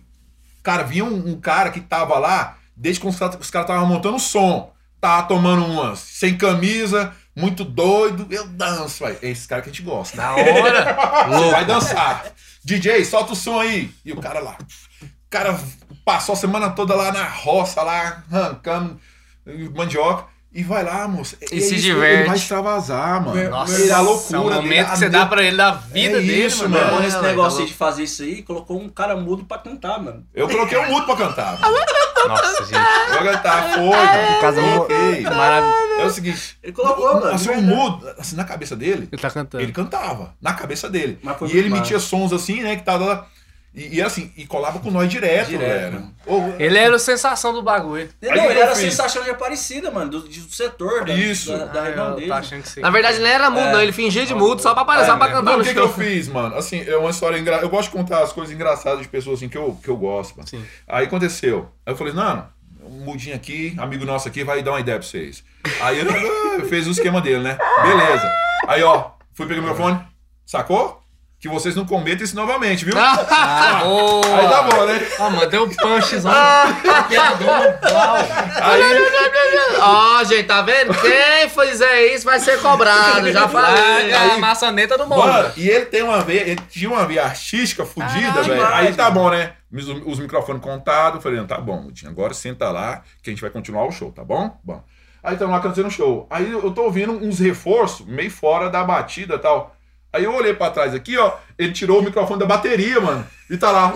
cara, vinha um, um cara que tava lá, desde que os caras estavam montando som, tava tomando umas, sem camisa, muito doido, eu danço, vai. É esse cara que a gente gosta. Da hora. <laughs> Vai dançar. DJ, solta o som aí. E o cara lá. O cara passou a semana toda lá na roça, lá, arrancando mandioca. E vai lá, moça. E é se isso, diverte. Ele vai extravasar, mano. Nossa, Ele, a é o loucura momento dele, que você dá pra ele da vida É dele, isso, mano. Mano. É, negócio tá aí de fazer isso aí, colocou um cara mudo pra cantar, mano. Eu coloquei um mudo pra cantar. Nossa, gente. Vou cantar, foi. mano. Casa Coloquei. Maravilhoso. É o seguinte. Ele colocou, mano. Assim, um mudo, assim, na cabeça dele, Ele tá cantando. ele cantava. Na cabeça dele. E ele emitia sons assim, né, que tava... E, e assim, e colava com nós direto, Direto, velho. Ô, Ele era a sensação do bagulho. Não, ele eu era fiz? sensação de Aparecida, mano, do, do setor, da, Isso. da, da Ah, região eu dele. Na verdade, ele não era mudo, não. Ele fingia de mudo só pra aparecer, É, só pra né? cantar Não, o que, que eu fiz, mano? Assim, é uma história engraçada. Eu gosto de contar as coisas engraçadas de pessoas assim que eu, que eu gosto, mano. Sim. Aí aconteceu. Aí eu falei, não, um mudinho aqui, amigo nosso aqui, vai dar uma ideia pra vocês. Aí ele ah, fez o esquema dele, né? Beleza. Aí, ó, fui pegar o microfone, sacou? Que vocês não cometam isso novamente, viu? <laughs> Ah, Aí tá bom, né? Ah, mano, deu um punchzão. Aí, Ó, gente, tá vendo? Quem fizer isso vai ser cobrado, já falei. a maçaneta do mundo. Mano, e ele tem uma veia, ele tinha uma veia artística fodida, velho. Aí tá bom, né? Os, os microfones contados, eu falei, não, tá bom, Mudinho, agora senta lá que a gente vai continuar o show, tá bom? Bom. Aí estamos lá cantando o show. Aí eu tô ouvindo uns reforços meio fora da batida e tal. Aí eu olhei pra trás aqui, ó, ele tirou o microfone da bateria, mano. E tá lá.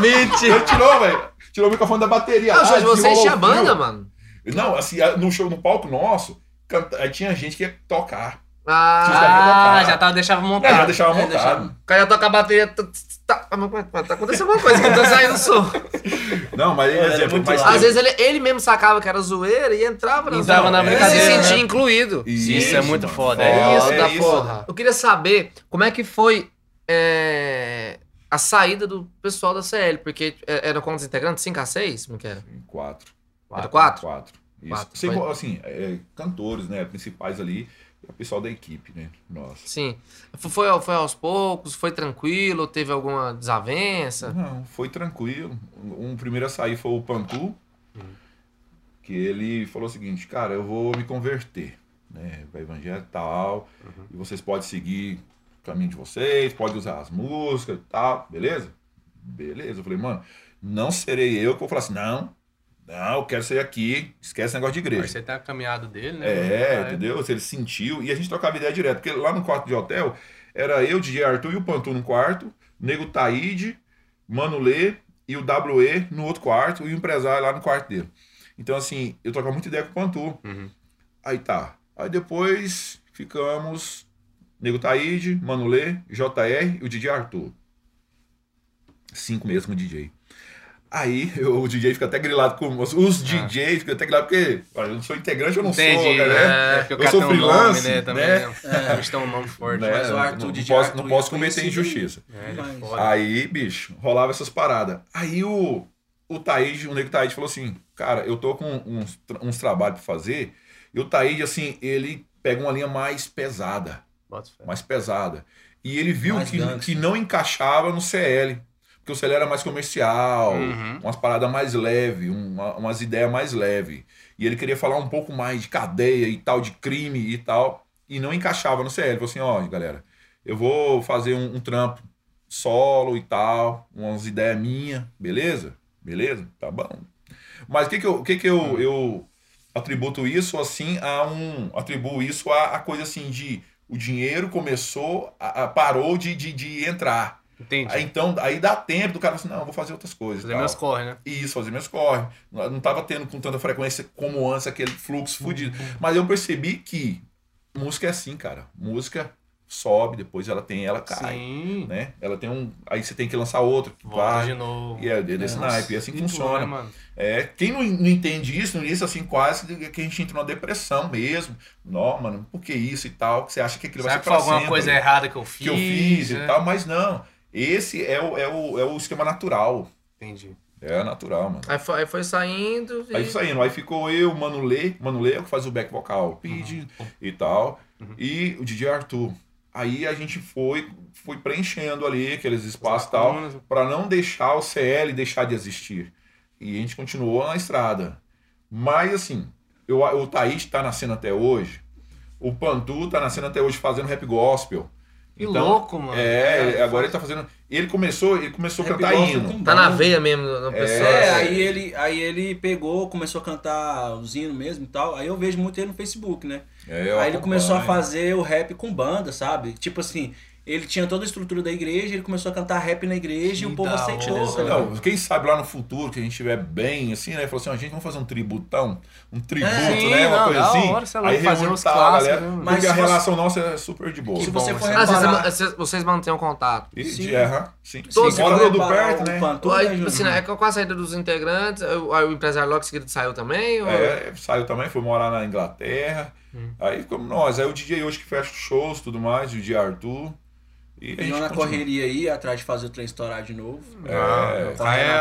Mentira. Ele tirou, velho. Tirou o microfone da bateria. Não, lá, desenrolou tinham o fio. banda, mano? Não, assim, no show, no palco nosso, canta- tinha gente que ia tocar. Ah, já tá, deixava Já montado. deixava É, montado. deixava. o cara toca a bateria. Tá, tá, tá, tá acontecendo alguma coisa que não tá saindo som. Não, mas, exemplo, muito mas lá. Às vezes ele, ele mesmo sacava que era zoeira e entrava na Entrava na brincadeira, se né? sentia incluído. Isso é muito mano. foda, É, é isso é da isso. porra. Eu queria saber como é que foi é, a saída do pessoal da CL, porque é, eram quantos integrantes? 5 a 6? Como que era? Quatro. Era quatro? Quatro. Isso. Quatro, assim, é, cantores, né? Principais ali. O pessoal da equipe, né? Nossa. Sim. Foi, foi aos poucos, foi tranquilo, teve alguma desavença? Não, foi tranquilo. Um primeiro a sair foi o Pantu, que ele falou o seguinte, cara, eu vou me converter, né? Para evangelho e tal, e vocês podem seguir o caminho de vocês, podem usar as músicas e tal, beleza? Beleza. Eu falei, mano, não serei eu que vou falar assim, não, não, eu quero ser aqui, esquece esse negócio de igreja. Você tá a caminhada dele, né? É, entendeu? Se ele sentiu. E a gente trocava ideia direto. Porque lá no quarto de hotel, era eu, DJ Arthur e o Pantu no quarto, Nego Taíde, Mano Lê e o WE no outro quarto e o empresário lá no quarto dele. Então, assim, eu trocava muita ideia com o Pantu. Uhum. Aí tá. Aí depois ficamos Nego Taíde, Mano Lê, JR e o DJ Arthur. Cinco meses com o DJ. Aí eu- o DJ fica até grilado com os, os DJs, fica até grilado porque olha, eu não sou integrante, eu não Entendi, sou, né? é, o Eu sou um freelance, nome, né, também, né? né? Eles têm um nome forte. Né? Mas o Arthur, não, DJ posso, Arthur não posso é cometer injustiça. É, é. Aí, bicho, rolava essas paradas. Aí o, o Taíde, o nego Taíde falou assim, cara, eu tô com uns, uns trabalhos pra fazer, e o Taíde, assim, ele pega uma linha mais pesada, mais pesada. E ele viu Mais que, que não encaixava no CL. Porque o CL era mais comercial, Uhum. umas paradas mais leves, uma- umas ideias mais leves. E ele queria falar um pouco mais de cadeia e tal, de crime e tal. E não encaixava no CL. Ele falou assim, ó, galera, eu vou fazer um, um trampo solo e tal, umas ideias minhas, beleza? Beleza? Tá bom. Mas o que que eu, que que eu, eu atributo isso assim a um atribuo isso a, a coisa assim de o dinheiro começou a, a- parou de, de, de entrar Entendi. aí então aí dá tempo do cara assim, não vou fazer outras coisas Fazer meus corre, né? Isso fazer meus corre não não tava tendo com tanta frequência como antes aquele fluxo fudido Uhum. mas eu percebi que música é assim cara música sobe depois ela tem ela cai Sim. né ela tem um aí você tem que lançar que Volta vai de novo. e é desse naipe e assim funciona né, é, quem não, não entende isso, no início, assim, quase que a gente entra numa depressão mesmo. Não, mano, por que isso e tal? Que você acha que aquilo vai Será ser pra alguma sempre, coisa errada que eu fiz? que eu fiz né? e tal, mas não. Esse é o, é o, é o esquema natural. Entendi. É natural, mano. Aí foi, aí foi saindo. e- Aí saindo, aí ficou eu, Mano Lê, Mano Lê é o que faz o back vocal, Pid e tal, e o DJ Arthur. Aí a gente foi, foi preenchendo ali aqueles espaços e tal, para não deixar o CL deixar de existir. E a gente continuou na estrada. Mas assim, eu, o Thaís tá na cena até hoje, o Pantu tá na cena até hoje fazendo rap gospel. Que louco, mano. É, agora ele tá fazendo. Ele começou, ele começou a Rap cantar hino. Tá na banda. veia mesmo na pessoa. É, assim. aí ele, aí ele pegou, começou a cantar os hinos mesmo e tal. Aí eu vejo muito ele no Facebook, né? É, aí ele começou a fazer o rap com banda, sabe? Tipo assim, ele tinha toda a estrutura da igreja, ele começou a cantar rap na igreja e Que o povo aceitou, tá? Não, quem sabe lá no futuro, que a gente estiver bem, assim, né? Falou assim, ó, gente, vamos fazer um tributão, um tributo, Sim, né? Uma não, coisa assim. hora, é aí fazer os tal, clássicos, galera. né, mano? Porque Mas a você- relação nossa é super de boa. Se bom, você for é Ah, vocês, reparar... vocês- mantêm um contato. E Sim. de erra, sim. Todos sim. Mora for do reparar perto, né? Pantu, Aí, né, assim, Júnior? é com a saída dos integrantes, o, aí o empresário logo em seguida saiu também? ou- É, saiu também, foi morar na Inglaterra. Hum. Aí ficamos nós. Aí o DJ hoje que fecha shows e tudo mais, o DJ Arthur. E E na continua. correria aí, atrás de fazer o trem estourar de novo. É,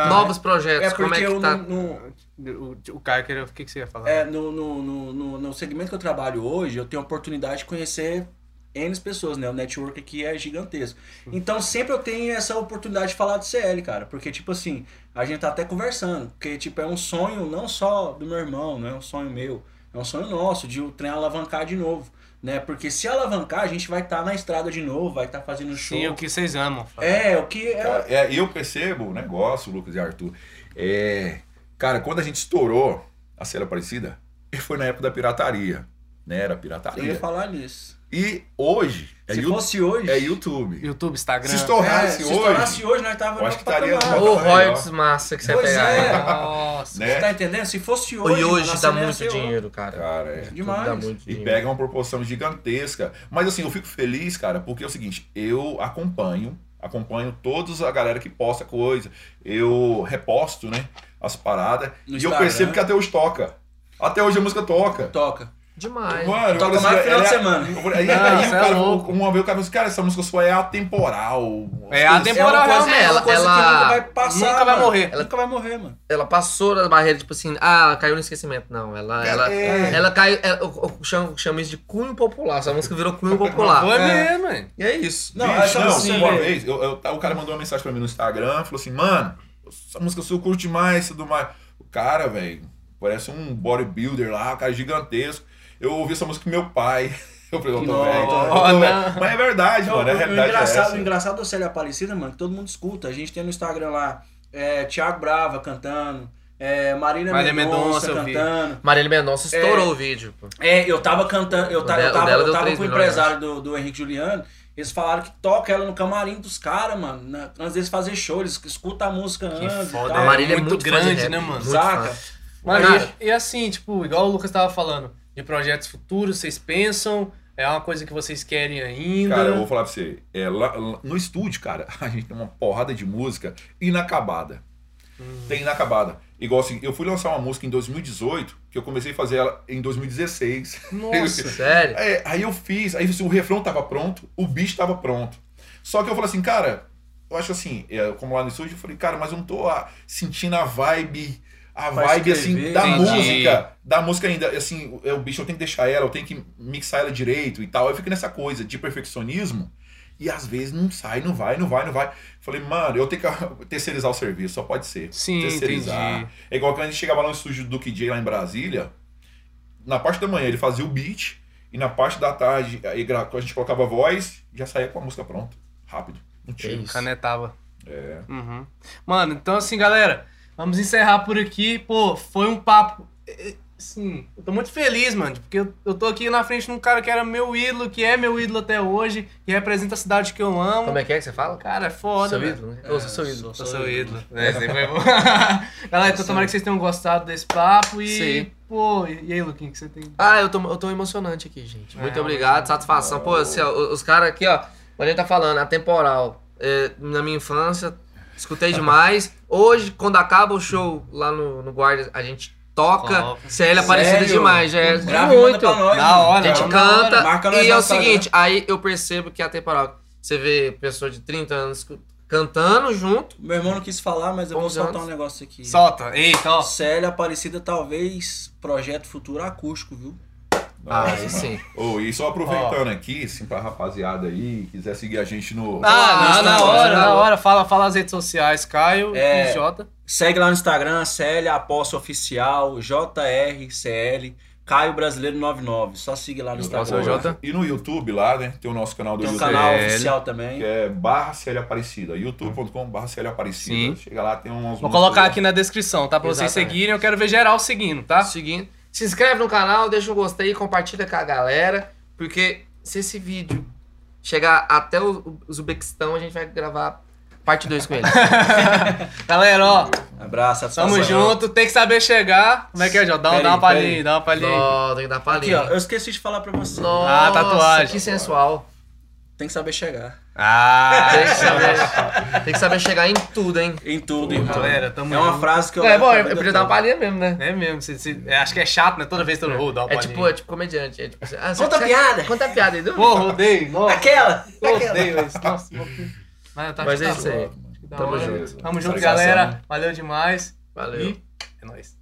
é-. Novos projetos, É como é porque que eu tá? não, não- O, Caio, queria- o que, que você ia falar? É, no, no, no, no, no segmento que eu trabalho hoje, eu tenho a oportunidade de conhecer N pessoas, né? O network aqui é gigantesco. Então sempre eu tenho essa oportunidade de falar do CL, cara. Porque, tipo assim, a gente tá até conversando. Porque, tipo, é um sonho não só do meu irmão, não é um sonho meu. É um sonho nosso de o trem alavancar de novo. Né? Porque se alavancar, a gente vai estar na estrada de novo, vai estar fazendo show. Sim, o que vocês amam. Fábio. É, o que é. Cara, é, eu percebo o negócio, Lucas e Arthur. É, cara, quando a gente estourou a Cela Aparecida, foi na época da pirataria. Né? Era Eu ia pirataria. falar nisso. E hoje é, Se fosse hoje. é YouTube. YouTube, Instagram. Se estourasse é, se hoje, estourasse hoje, nós tava eu acho que estaria patamar. no Ô, Tá royalties massa que você Pois pegar. é. Nossa. né? Você tá entendendo? Se fosse E hoje. hoje mano, dá ia muito dinheiro, cara. Cara, é. Demais. Dá muito E dinheiro. pega uma proporção gigantesca. Mas assim, eu fico feliz, cara, porque é o seguinte, eu acompanho, acompanho todos a galera que posta coisa, eu reposto, né, as paradas, No e eu Instagram. percebo que até hoje toca. Até hoje a música toca. Toca. Demais. Mano, eu Toca mais no final de ela é- semana. Aí, Não, aí o é cara, louco. uma vez o cara falou assim, cara, essa música sua é atemporal. É atemporal. é realmente, é ela- coisa ela- que nunca vai passar. nunca vai mano. morrer. Ela nunca vai morrer, mano. Ela passou da barreira, tipo assim, ah, caiu no esquecimento. Não, ela. Ela, é. ela caiu. Ela, eu, chamo, chamo isso de cunho popular. Essa música virou cunho popular. Foi É. mesmo. E é isso. Não, Bicho, não, música- uma vez, eu- eu- o cara mandou uma mensagem pra mim no Instagram, falou assim, mano, essa música sua eu curto demais, tudo mais. O cara, velho, parece um bodybuilder lá, um cara gigantesco. Eu ouvi essa música com meu pai. <laughs> Eu falei, eu tô Não, velho, velho. Mas é verdade, Não, mano, a o, o realidade é engraçado, essa. o engraçado da Célia Aparecida, mano, que todo mundo escuta. A gente tem no Instagram lá é, Thiago Brava cantando, é, Marília Marília Mendonça cantando. Marília Mendonça estourou o vídeo, pô. É, eu tava cantando, eu, ta, eu tava, eu tava 3 com o milhões, empresário do, do Henrique Juliano. Eles falaram que toca ela no camarim dos caras, mano. na- Às vezes fazer show, eles escutam a música Que antes. e foda, tal. A Marília é muito muito grande, né, mano? Saca? Mano, e, e assim, tipo, igual o Lucas tava falando, de projetos futuros, vocês pensam, é uma coisa que vocês querem ainda. Cara, eu vou falar pra você, é, lá, lá- no estúdio, cara, <laughs> a gente tem uma porrada de música inacabada. Tem inacabada. Igual assim, eu fui lançar uma música em 2018, que eu comecei a fazer ela em 2016. Nossa. <laughs> Sério? É, aí eu fiz, aí assim, o refrão tava pronto, o beat tava pronto. Só que eu falei assim, cara, eu acho assim, é, como lá no estúdio, eu falei, cara, mas eu não tô ah, sentindo a vibe, a Pra vibe assim, da entendi. música, da música ainda, assim, é, o bicho eu tenho que deixar ela, eu tenho que mixar ela direito e tal. Eu fico nessa coisa de perfeccionismo. E às vezes não sai, não vai, não vai, não vai. Falei, mano, eu tenho que <laughs> terceirizar o serviço, só pode ser. Sim, terceirizar. entendi. É igual quando a gente chegava lá no estúdio do Duke J lá em Brasília, na parte da manhã ele fazia o beat, e na parte da tarde, aí gra- quando a gente colocava a voz, já saía com a música pronta. Rápido. Tiro. isso. Canetava. É. Uhum. Mano, então assim, galera, vamos encerrar por aqui. Pô, foi um papo. eh, Sim, eu tô muito feliz, mano, porque eu, eu tô aqui na frente de um cara que era meu ídolo, que é meu ídolo até hoje, que representa a cidade que eu amo. Como é que é que você fala? Cara, é foda, Seu ídolo, né? Ou sou seu ídolo. Sou seu ídolo. É, sempre foi bom. <laughs> Galera, então tomara que vocês tenham gostado desse papo e. Sim. Pô, e aí, Luquinho, que você tem. Ah, eu tô, eu tô emocionante aqui, gente. Muito É, obrigado, satisfação. Pô, assim, ó, os caras aqui, ó, a gente tá falando, atemporal. É, na minha infância, escutei <laughs> demais. Hoje, quando acaba o show lá no, no Guarda, a gente toca. Top. CL aparecida Sério? demais, já é e manda muito. pra nós, Da mano. hora, A gente Não, canta nós e é o seguinte, aí eu percebo que é atemporal. Você vê pessoa de 30 anos cantando junto. Meu irmão não quis falar, mas eu vou 11 soltar anos. um negócio aqui. Solta. Eita, ó. Célia Aparecida, talvez projeto futuro acústico, viu? Ah, aí mano. sim. Ô, e só aproveitando aqui, assim, pra rapaziada aí, quiser seguir a gente no. Ah, na, Instagram, na hora, né? na hora. Fala, fala as redes sociais, Caio É. e Jota. Segue lá no Instagram, Célia Aposto Oficial, JRCL, Caio Brasileiro 99. Só siga lá no Instagram. Jota? E no YouTube lá, né? Tem o nosso canal do Tem um YouTube. canal CL. oficial também. Que é barra CL Aparecida. youtube.com barra CL Aparecida. Sim. Chega lá, tem uns. Vou colocar aqui na descrição, tá? Pra vocês Exatamente. seguirem. Eu quero ver geral seguindo, tá? Seguindo. Se inscreve no canal, deixa um gostei, compartilha com a galera. Porque se esse vídeo chegar até o o Uzbequistão, a gente vai gravar parte 2 com ele. <laughs> Galera, ó, Abraço, tamo junto. Tem que saber chegar. Como é que é, Jota? Dá, Pera dá aí, uma palhinha, dá uma palhinha. Nossa, tem que dar Aqui, palhinha. ó, eu esqueci de falar pra você. Nossa, Ah, tatuagem. Que sensual. Tem que saber chegar. Ah, Tem que, <laughs> saber, <laughs> tem que saber chegar em tudo, hein? Em tudo, irmão. Galera, tamo É uma frase que eu É bom, eu podia dar uma palhinha mesmo, né? É mesmo, cê- cê- é, acho que é chato, né? Toda vez todo mundo dá uma É palhinha. tipo, é tipo comediante. É tipo assim, ah, você- Conta a você- piada. Conta a piada aí. do- Porra, odeio. Nossa, Aquela! Odeio isso. Nossa, vou- Mas, tá, Mas é tá isso aí. Tamo hora. junto. Tamo junto, galera. Valeu demais. Valeu. E é nóis.